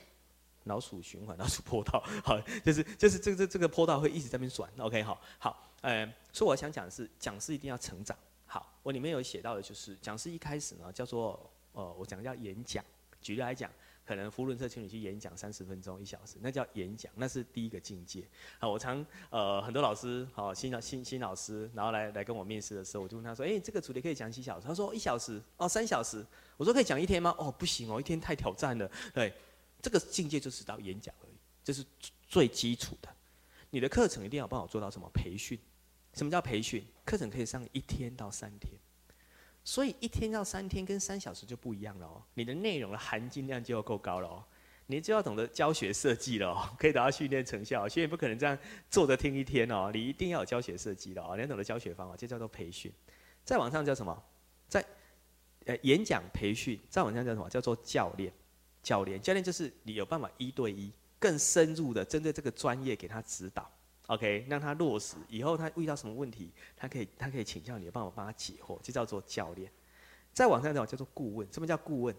老鼠循环、老鼠坡道。好，就是就是这个这这个坡道会一直在那边转。OK，好，好，呃，所以我想讲的是，讲师一定要成长。好，我里面有写到的就是，讲师一开始呢叫做呃，我讲的叫演讲。举例来讲。可能福伦社请你去演讲三十分钟一小时，那叫演讲，那是第一个境界。好，我常呃很多老师，好新老新新老师，然后来来跟我面试的时候，我就问他说，哎、欸，这个主题可以讲几小时？他说一小时，哦三小时。我说可以讲一天吗？哦不行哦，一天太挑战了。对，这个境界就是到演讲而已，这是最基础的。你的课程一定要帮我做到什么培训？什么叫培训？课程可以上一天到三天。所以一天到三天跟三小时就不一样了哦，你的内容的含金量就要够高了哦，你就要懂得教学设计了哦，可以达到训练成效。所以不可能这样坐着听一天哦，你一定要有教学设计的哦，你要懂得教学方法，这叫做培训。再往上叫什么？在呃演讲培训，再往上叫什么？叫做教练。教练，教练就是你有办法一对一更深入的针对这个专业给他指导。OK，让他落实以后，他遇到什么问题，他可以他可以请教你，有办法帮他解惑，就叫做教练。再往上讲叫做顾问。什么叫顾问？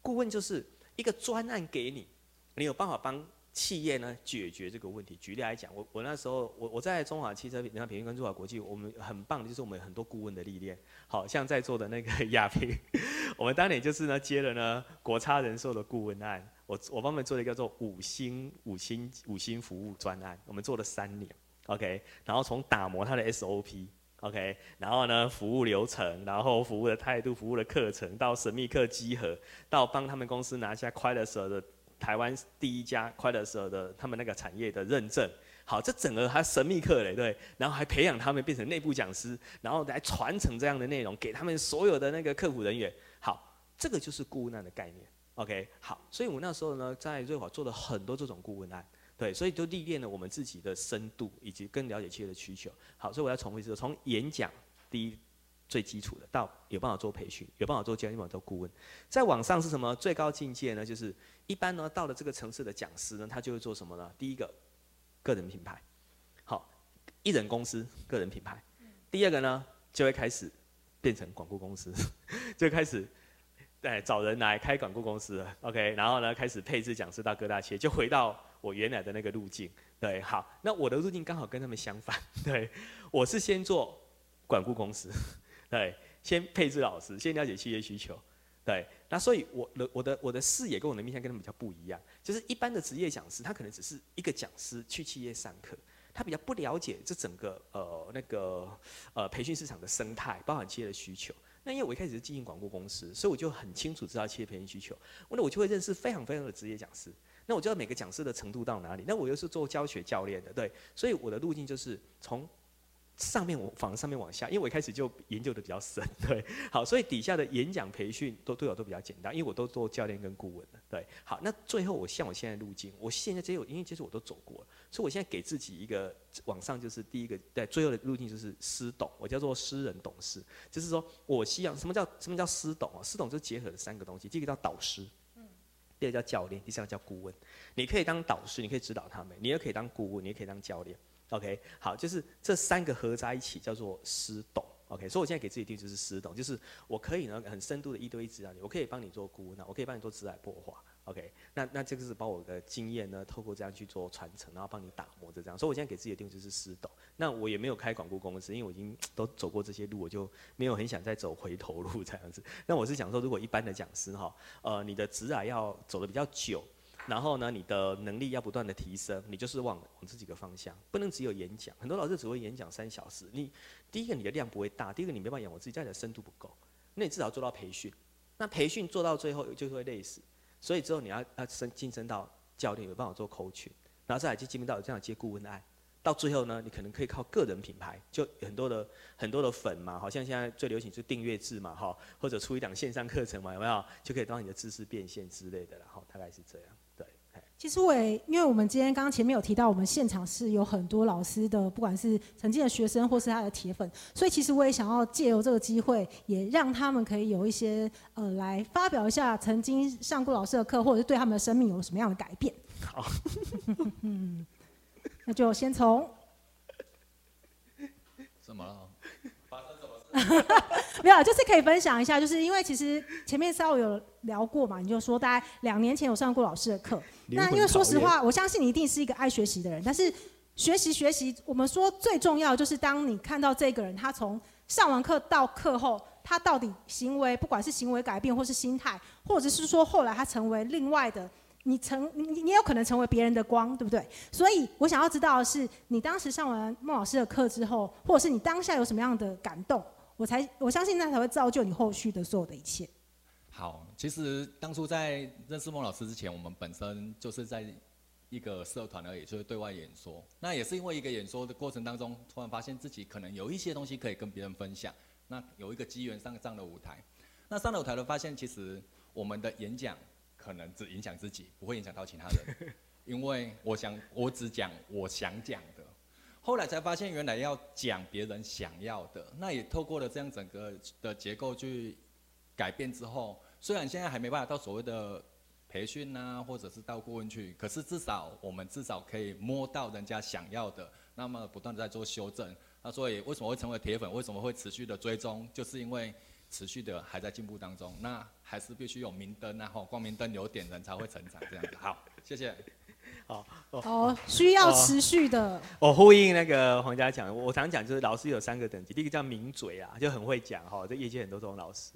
顾问就是一个专案给你，你有办法帮企业呢解决这个问题。举例来讲，我我那时候我我在中华汽车人家品牌跟中华国际，我们很棒的就是我们有很多顾问的历练。好像在座的那个 亚平，我们当年就是呢接了呢国差人寿的顾问案。我我帮他们做了一个叫做五星五星五星服务专案，我们做了三年，OK，然后从打磨他的 SOP，OK，然后呢服务流程，然后服务的态度，服务的课程，到神秘客集合，到帮他们公司拿下快乐蛇的台湾第一家快乐蛇的他们那个产业的认证，好，这整个还神秘客嘞，对，然后还培养他们变成内部讲师，然后来传承这样的内容给他们所有的那个客服人员，好，这个就是顾问案的概念。OK，好，所以我那时候呢，在瑞华做了很多这种顾问案，对，所以就历练了我们自己的深度以及更了解企业的需求。好，所以我要重复一次，从演讲第一最基础的，到有办法做培训，有办法做教练，有办法做顾问，再往上是什么？最高境界呢？就是一般呢，到了这个层次的讲师呢，他就会做什么呢？第一个，个人品牌，好，一人公司个人品牌。第二个呢，就会开始变成广告公司，就开始。对，找人来开管顾公司，OK，然后呢，开始配置讲师到各大企业，就回到我原来的那个路径。对，好，那我的路径刚好跟他们相反。对，我是先做管顾公司，对，先配置老师，先了解企业需求。对，那所以我的我的我的视野跟我的面向跟他们比较不一样，就是一般的职业讲师，他可能只是一个讲师去企业上课，他比较不了解这整个呃那个呃培训市场的生态，包含企业的需求。那因为我一开始是经营广告公司，所以我就很清楚知道企业培训需求，那我就会认识非常非常的职业讲师。那我知道每个讲师的程度到哪里，那我又是做教学教练的，对，所以我的路径就是从。上面我往上面往下，因为我一开始就研究的比较深，对，好，所以底下的演讲培训都对我都比较简单，因为我都做教练跟顾问的，对，好，那最后我像我现在路径，我现在这有因为其实我都走过了，所以我现在给自己一个往上就是第一个，对，最后的路径就是师董，我叫做私人董事，就是说我希望什么叫什么叫师董啊？师董就结合了三个东西，第一个叫导师，嗯，第二个叫教练，第三个叫顾问，你可以当导师，你可以指导他们，你也可以当顾问，你也可以当教练。OK，好，就是这三个合在一起叫做师董。OK，所以我现在给自己定就是师董，就是我可以呢很深度的一对一指导你，我可以帮你做顾问，我可以帮你做职涯破化。OK，那那这个是把我的经验呢透过这样去做传承，然后帮你打磨这样。所以我现在给自己的定就是师董。那我也没有开广告公司，因为我已经都走过这些路，我就没有很想再走回头路这样子。那我是想说，如果一般的讲师哈，呃，你的职涯要走得比较久。然后呢，你的能力要不断的提升，你就是往往这几个方向，不能只有演讲。很多老师只会演讲三小时，你第一个你的量不会大，第二个你没办法养活自己，再的深度不够。那你至少做到培训，那培训做到最后就会累死。所以之后你要要升晋升到教练，有办法做 coach，然后再来就进入到这样接顾问案，到最后呢，你可能可以靠个人品牌，就很多的很多的粉嘛，好像现在最流行是订阅制嘛，哈，或者出一档线上课程嘛，有没有？就可以当你的知识变现之类的，然后大概是这样。其实我也，因为我们今天刚刚前面有提到，我们现场是有很多老师的，不管是曾经的学生或是他的铁粉，所以其实我也想要借由这个机会，也让他们可以有一些呃，来发表一下曾经上过老师的课，或者是对他们的生命有什么样的改变。好，嗯，那就先从，怎么了？没有，就是可以分享一下，就是因为其实前面稍微有聊过嘛，你就说大概两年前有上过老师的课。那因为说实话，我相信你一定是一个爱学习的人。但是学习学习，我们说最重要就是当你看到这个人，他从上完课到课后，他到底行为，不管是行为改变，或是心态，或者是说后来他成为另外的，你成你你有可能成为别人的光，对不对？所以我想要知道的是，你当时上完孟老师的课之后，或者是你当下有什么样的感动？我才我相信那才会造就你后续的所有的一切。好，其实当初在认识孟老师之前，我们本身就是在一个社团而已，就是对外演说。那也是因为一个演说的过程当中，突然发现自己可能有一些东西可以跟别人分享。那有一个机缘上上了舞台，那上了舞台的发现，其实我们的演讲可能只影响自己，不会影响到其他人，因为我想我只讲我想讲。后来才发现，原来要讲别人想要的，那也透过了这样整个的结构去改变之后，虽然现在还没办法到所谓的培训啊，或者是到顾问去，可是至少我们至少可以摸到人家想要的，那么不断的在做修正。那所以为什么会成为铁粉？为什么会持续的追踪？就是因为持续的还在进步当中。那还是必须有明灯，然后光明灯有点人才会成长这样子。好，谢谢。好哦，需要持续的。我呼应那个黄家强，我常讲就是老师有三个等级，第一个叫名嘴啊，就很会讲哈，这业界很多这种老师。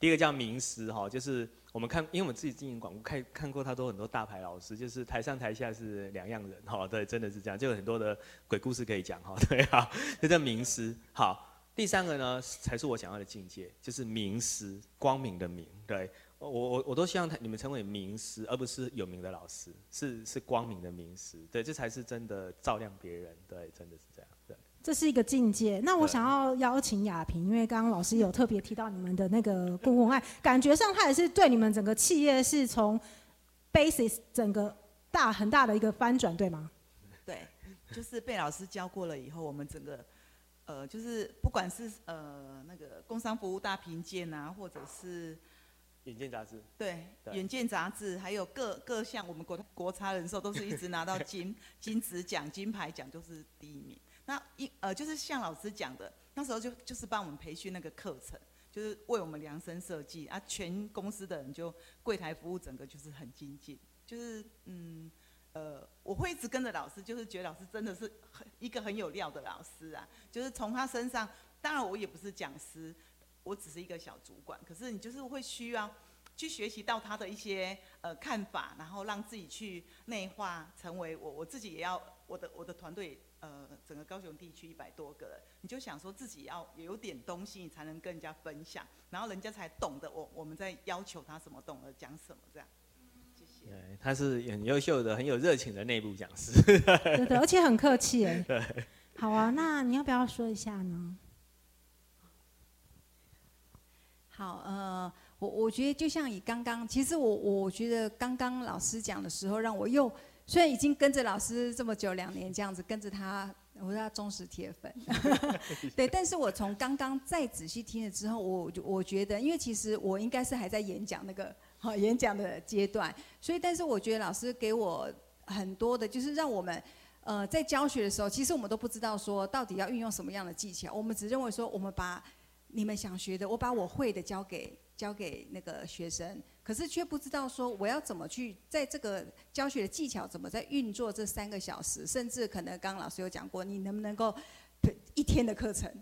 第一个叫名师哈，就是我们看，因为我们自己经营广告，看看过他都很多大牌老师，就是台上台下是两样人哈，对，真的是这样，就有很多的鬼故事可以讲哈，对啊，这叫名师。好，第三个呢才是我想要的境界，就是名师，光明的明，对。我我我都希望他你们成为名师，而不是有名的老师，是是光明的名师，对，这才是真的照亮别人，对，真的是这样，对。这是一个境界。那我想要邀请亚萍，因为刚刚老师有特别提到你们的那个顾问案，感觉上他也是对你们整个企业是从 basis 整个大很大的一个翻转，对吗？对，就是被老师教过了以后，我们整个呃，就是不管是呃那个工商服务大评鉴啊，或者是。远见杂志，对，远见杂志还有各各项，我们国国差人寿都是一直拿到金 金质奖、金牌奖，就是第一名。那一呃，就是像老师讲的，那时候就就是帮我们培训那个课程，就是为我们量身设计啊，全公司的人就柜台服务整个就是很精进，就是嗯呃，我会一直跟着老师，就是觉得老师真的是很一个很有料的老师啊，就是从他身上，当然我也不是讲师，我只是一个小主管，可是你就是会需要去学习到他的一些呃看法，然后让自己去内化成为我，我自己也要我的我的团队。呃，整个高雄地区一百多个人，你就想说自己要有点东西，你才能跟人家分享，然后人家才懂得我我们在要求他什么，懂得讲什么这样。谢谢。对，他是很优秀的、很有热情的内部讲师。对对，而且很客气哎。对。好啊，那你要不要说一下呢？好，呃，我我觉得就像以刚刚，其实我我觉得刚刚老师讲的时候，让我又。虽然已经跟着老师这么久，两年这样子跟着他，我是他忠实铁粉。对，但是我从刚刚再仔细听了之后，我我觉得，因为其实我应该是还在演讲那个好演讲的阶段，所以但是我觉得老师给我很多的，就是让我们呃在教学的时候，其实我们都不知道说到底要运用什么样的技巧，我们只认为说我们把你们想学的，我把我会的教给教给那个学生。可是却不知道说我要怎么去在这个教学的技巧怎么在运作这三个小时，甚至可能刚刚老师有讲过，你能不能够一天的课程？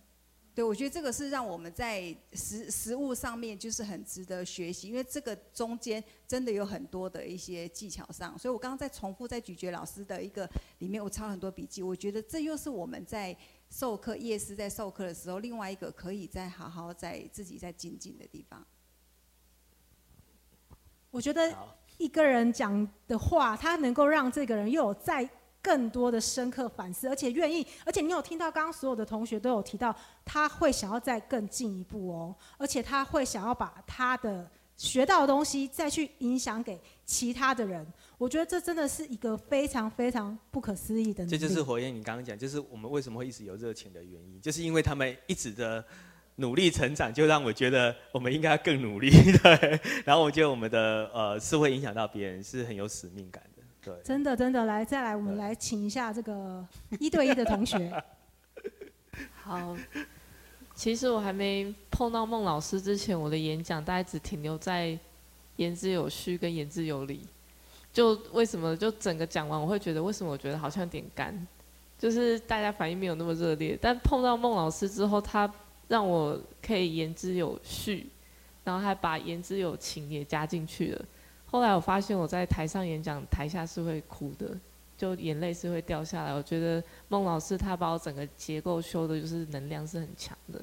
对，我觉得这个是让我们在实实物上面就是很值得学习，因为这个中间真的有很多的一些技巧上。所以我刚刚在重复在咀嚼老师的一个里面，我抄很多笔记。我觉得这又是我们在授课夜师在授课的时候，另外一个可以再好好在自己在精进的地方。我觉得一个人讲的话，他能够让这个人又有再更多的深刻反思，而且愿意，而且你有听到刚刚所有的同学都有提到，他会想要再更进一步哦，而且他会想要把他的学到的东西再去影响给其他的人。我觉得这真的是一个非常非常不可思议的。这就是火焰，你刚刚讲，就是我们为什么会一直有热情的原因，就是因为他们一直的。努力成长，就让我觉得我们应该要更努力，对。然后我觉得我们的呃是会影响到别人，是很有使命感的，对。真的真的，来再来，我们来请一下这个一对一的同学。好，其实我还没碰到孟老师之前，我的演讲大概只停留在言之有序跟言之有理。就为什么就整个讲完，我会觉得为什么我觉得好像有点干，就是大家反应没有那么热烈。但碰到孟老师之后，他。让我可以言之有序，然后还把言之有情也加进去了。后来我发现我在台上演讲，台下是会哭的，就眼泪是会掉下来。我觉得孟老师他把我整个结构修的，就是能量是很强的。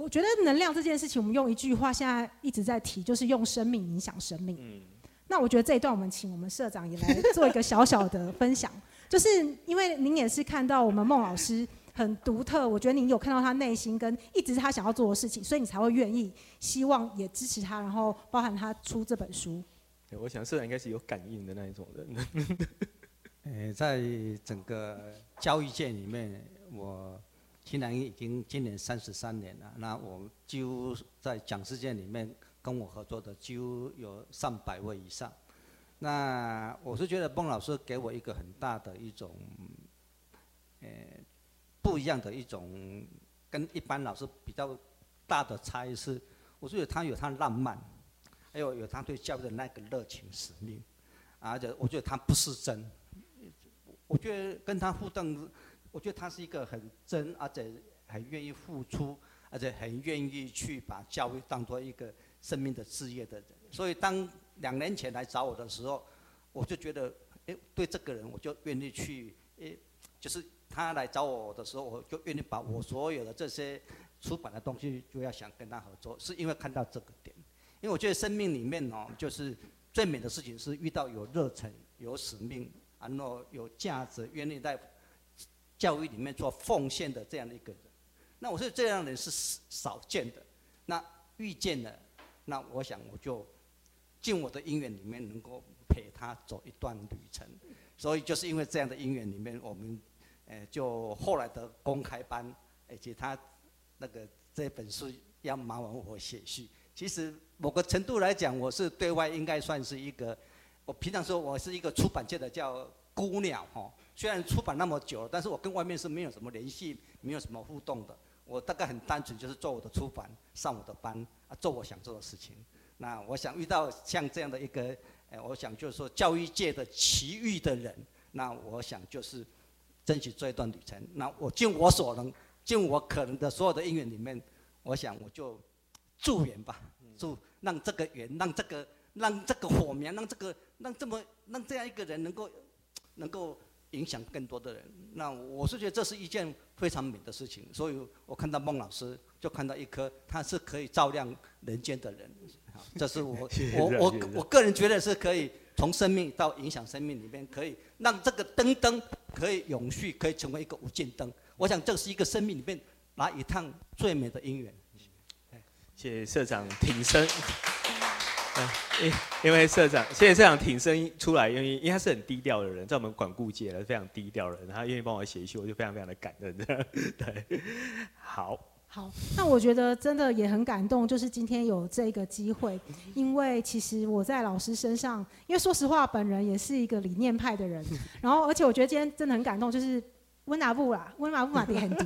我我觉得能量这件事情，我们用一句话现在一直在提，就是用生命影响生命。嗯。那我觉得这一段我们请我们社长也来做一个小小的分享，就是因为您也是看到我们孟老师。很独特，我觉得您有看到他内心跟一直是他想要做的事情，所以你才会愿意，希望也支持他，然后包含他出这本书。对，我想社长应该是有感应的那一种人。呃，在整个教育界里面，我现在已经今年三十三年了。那我几乎在讲师界里面跟我合作的几乎有上百位以上。那我是觉得孟老师给我一个很大的一种，呃。不一样的一种，跟一般老师比较大的差异是，我觉得他有他浪漫，还有有他对教育的那个热情使命，而且我觉得他不是真，我觉得跟他互动，我觉得他是一个很真，而且很愿意付出，而且很愿意去把教育当做一个生命的事业的人。所以当两年前来找我的时候，我就觉得，哎，对这个人我就愿意去，哎，就是。他来找我的时候，我就愿意把我所有的这些出版的东西，就要想跟他合作，是因为看到这个点。因为我觉得生命里面哦，就是最美的事情是遇到有热忱、有使命，然后有价值、愿意在教育里面做奉献的这样的一个人。那我说这样的人是少见的，那遇见了，那我想我就尽我的因缘里面能够陪他走一段旅程。所以就是因为这样的因缘里面，我们。呃，就后来的公开班，而且他那个这本书要麻烦我写序。其实某个程度来讲，我是对外应该算是一个，我平常说我是一个出版界的叫孤鸟哈。虽然出版那么久了，但是我跟外面是没有什么联系，没有什么互动的。我大概很单纯，就是做我的出版，上我的班，啊，做我想做的事情。那我想遇到像这样的一个，呃，我想就是说教育界的奇遇的人，那我想就是争取这一段旅程。那我尽我所能，尽我可能的所有的因缘里面，我想我就助缘吧，助让这个缘，让这个让这个火苗，让这个让这么让这样一个人能够能够影响更多的人。那我是觉得这是一件非常美的事情。所以我看到孟老师，就看到一颗他是可以照亮人间的人。这是我 我我我个人觉得是可以从生命到影响生命里面，可以让这个灯灯可以永续，可以成为一个无尽灯。我想这是一个生命里面来一趟最美的姻缘。谢谢社长挺身，因因为社长谢谢社长挺身出来，因为因为他是很低调的人，在我们管顾界呢非常低调的人，他愿意帮我写序，我就非常非常的感恩。对，好。好，那我觉得真的也很感动，就是今天有这个机会，因为其实我在老师身上，因为说实话，本人也是一个理念派的人，然后而且我觉得今天真的很感动，就是。温拿布啦，温拿布嘛，也很低。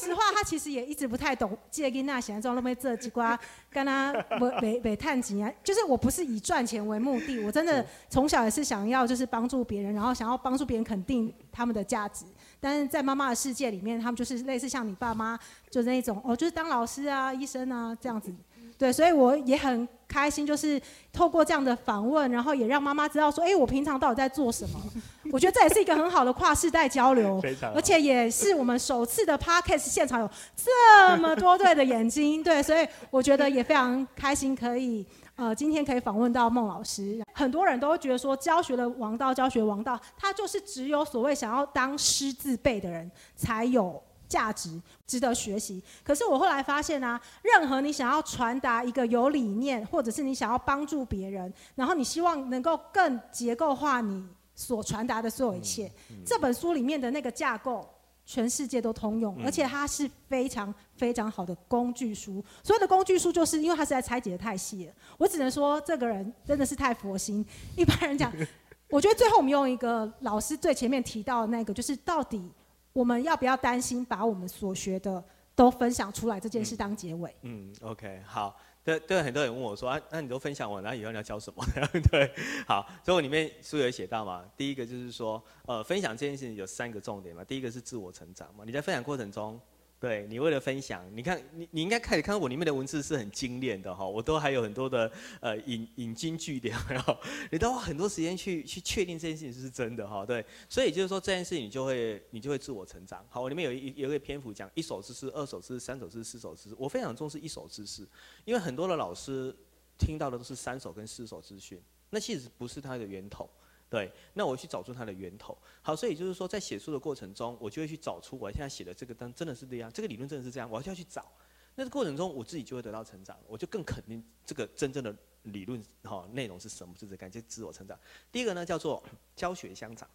说实话，他其实也一直不太懂。这个囡仔想装那么这几瓜，跟他 没没没探钱啊。就是我不是以赚钱为目的，我真的从小也是想要就是帮助别人，然后想要帮助别人肯定他们的价值。但是在妈妈的世界里面，他们就是类似像你爸妈，就是那种哦，就是当老师啊、医生啊这样子。对，所以我也很开心，就是透过这样的访问，然后也让妈妈知道说，哎，我平常到底在做什么。我觉得这也是一个很好的跨世代交流，而且也是我们首次的 Podcast 现场有这么多对的眼睛，对，所以我觉得也非常开心，可以呃今天可以访问到孟老师。很多人都会觉得说，教学的王道，教学王道，他就是只有所谓想要当师字辈的人才有。价值值得学习，可是我后来发现啊，任何你想要传达一个有理念，或者是你想要帮助别人，然后你希望能够更结构化你所传达的所有一切，嗯嗯、这本书里面的那个架构，全世界都通用，而且它是非常非常好的工具书。所有的工具书，就是因为它实在拆解的太细了，我只能说这个人真的是太佛心。一般人讲，我觉得最后我们用一个老师最前面提到的那个，就是到底。我们要不要担心把我们所学的都分享出来这件事当结尾？嗯，嗯，OK，好。对对，很多人问我说啊，那你都分享完，那以后你要教什么？对，好。所以我里面书有写到嘛，第一个就是说，呃，分享这件事情有三个重点嘛。第一个是自我成长嘛，你在分享过程中。对，你为了分享，你看你你应该开始看我里面的文字是很精炼的哈，我都还有很多的呃引引经据典，然后你都花很多时间去去确定这件事情是真的哈，对，所以就是说这件事情你就会你就会自我成长。好，我里面有一有一个篇幅讲一手知识、二手知识、三手知识、四手知识，我非常重视一手知识，因为很多的老师听到的都是三手跟四手资讯，那其实不是它的源头。对，那我去找出它的源头。好，所以就是说，在写书的过程中，我就会去找出我现在写的这个单真的是这样，这个理论真的是这样，我就要去找。那过程中，我自己就会得到成长，我就更肯定这个真正的理论哈内容是什么，就是感觉自我成长。第一个呢，叫做教学相长。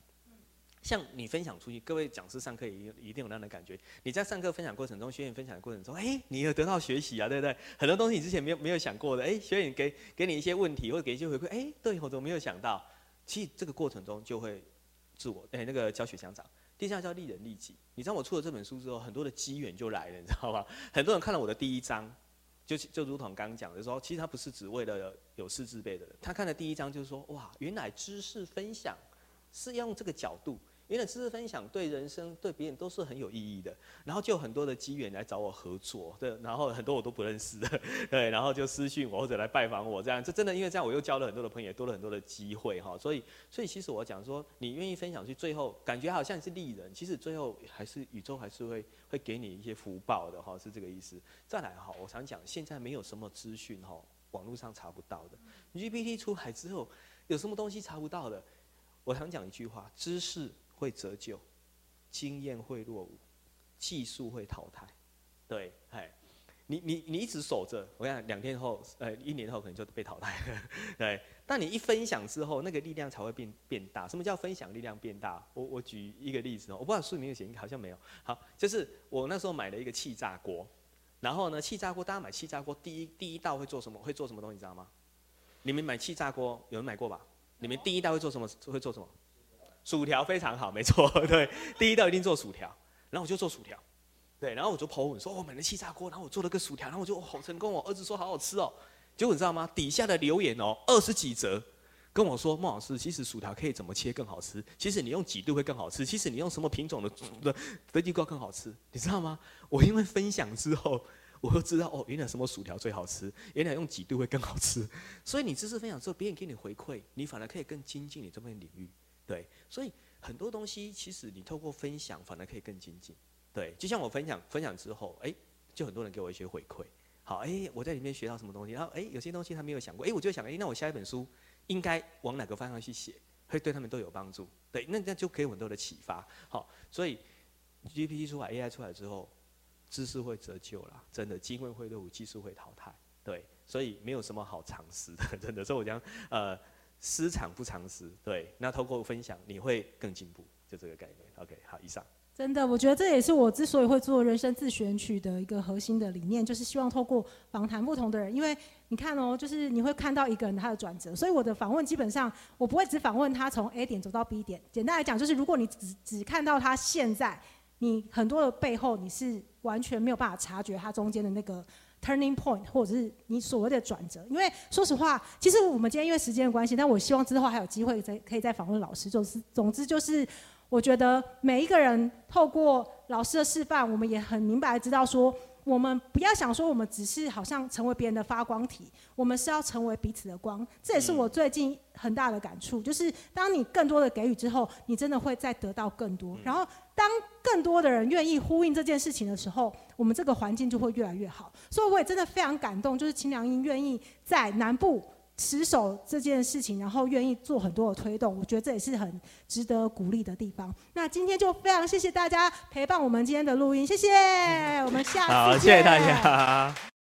像你分享出去，各位讲师上课也一定有那样的感觉。你在上课分享过程中，学员分享的过程中，哎，你有得到学习啊，对不对？很多东西你之前没有没有想过的，哎，学员给给你一些问题或者给一些回馈，哎，对，我怎么没有想到？其实这个过程中就会自我哎、那个教学相长。第三叫利人利己。你知道我出了这本书之后，很多的机缘就来了，你知道吗？很多人看了我的第一章，就就如同刚刚讲的说，其实他不是只为了有，识之辈的人，他看了第一章就是说，哇，原来知识分享是要用这个角度。因为知识分享对人生对别人都是很有意义的，然后就有很多的机缘来找我合作，对，然后很多我都不认识的，对，然后就私讯我或者来拜访我这样，这真的因为这样我又交了很多的朋友，多了很多的机会哈，所以所以其实我讲说，你愿意分享去，最后感觉好像是利人，其实最后还是宇宙还是会会给你一些福报的哈，是这个意思。再来哈，我想讲现在没有什么资讯哈，网络上查不到的，GPT 出来之后有什么东西查不到的？我想讲一句话，知识。会折旧，经验会落伍，技术会淘汰，对，哎，你你你一直守着，我想两天后，呃，一年后可能就被淘汰了，对。但你一分享之后，那个力量才会变变大。什么叫分享力量变大？我我举一个例子哦，我不知道书里面有写，好像没有。好，就是我那时候买了一个气炸锅，然后呢，气炸锅大家买气炸锅第一第一道会做什么？会做什么东西？你知道吗？你们买气炸锅有人买过吧？你们第一道会做什么？会做什么？薯条非常好，没错，对，第一道一定做薯条，然后我就做薯条，对，然后我就 po 文说，我买了气炸锅，然后我做了个薯条，然后我就好成功哦，儿子说好好吃哦。结果你知道吗？底下的留言哦，二十几则跟我说，孟老师，其实薯条可以怎么切更好吃？其实你用几度会更好吃？其实你用什么品种的的的地瓜更好吃？你知道吗？我因为分享之后，我就知道哦，原来什么薯条最好吃，原来用几度会更好吃。所以你知识分享之后，别人给你回馈，你反而可以更精进你这边领域。对，所以很多东西其实你透过分享，反而可以更精进。对，就像我分享分享之后，哎，就很多人给我一些回馈。好，哎，我在里面学到什么东西？然后，哎，有些东西他没有想过，哎，我就想，哎，那我下一本书应该往哪个方向去写，会对他们都有帮助。对，那那就可以有很多的启发。好，所以 GPT 出来，AI 出来之后，知识会折旧了，真的，机会会落伍，技术会淘汰。对，所以没有什么好尝试的，真的。所以我讲，呃，私藏不藏私。对，那透过分享，你会更进步，就这个概念。OK，好，以上。真的，我觉得这也是我之所以会做人生自选曲的一个核心的理念，就是希望透过访谈不同的人，因为你看哦，就是你会看到一个人他的转折，所以我的访问基本上我不会只访问他从 A 点走到 B 点。简单来讲，就是如果你只只看到他现在，你很多的背后你是完全没有办法察觉他中间的那个 turning point，或者是你所谓的转折。因为说实话，其实我们今天因为时间的关系，但我希望之后还有机会再可以再访问老师。就是总之就是。我觉得每一个人透过老师的示范，我们也很明白知道说，我们不要想说我们只是好像成为别人的发光体，我们是要成为彼此的光。这也是我最近很大的感触，就是当你更多的给予之后，你真的会再得到更多。然后当更多的人愿意呼应这件事情的时候，我们这个环境就会越来越好。所以我也真的非常感动，就是清凉音愿意在南部。持守这件事情，然后愿意做很多的推动，我觉得这也是很值得鼓励的地方。那今天就非常谢谢大家陪伴我们今天的录音，谢谢，我们下次。好，谢谢大家。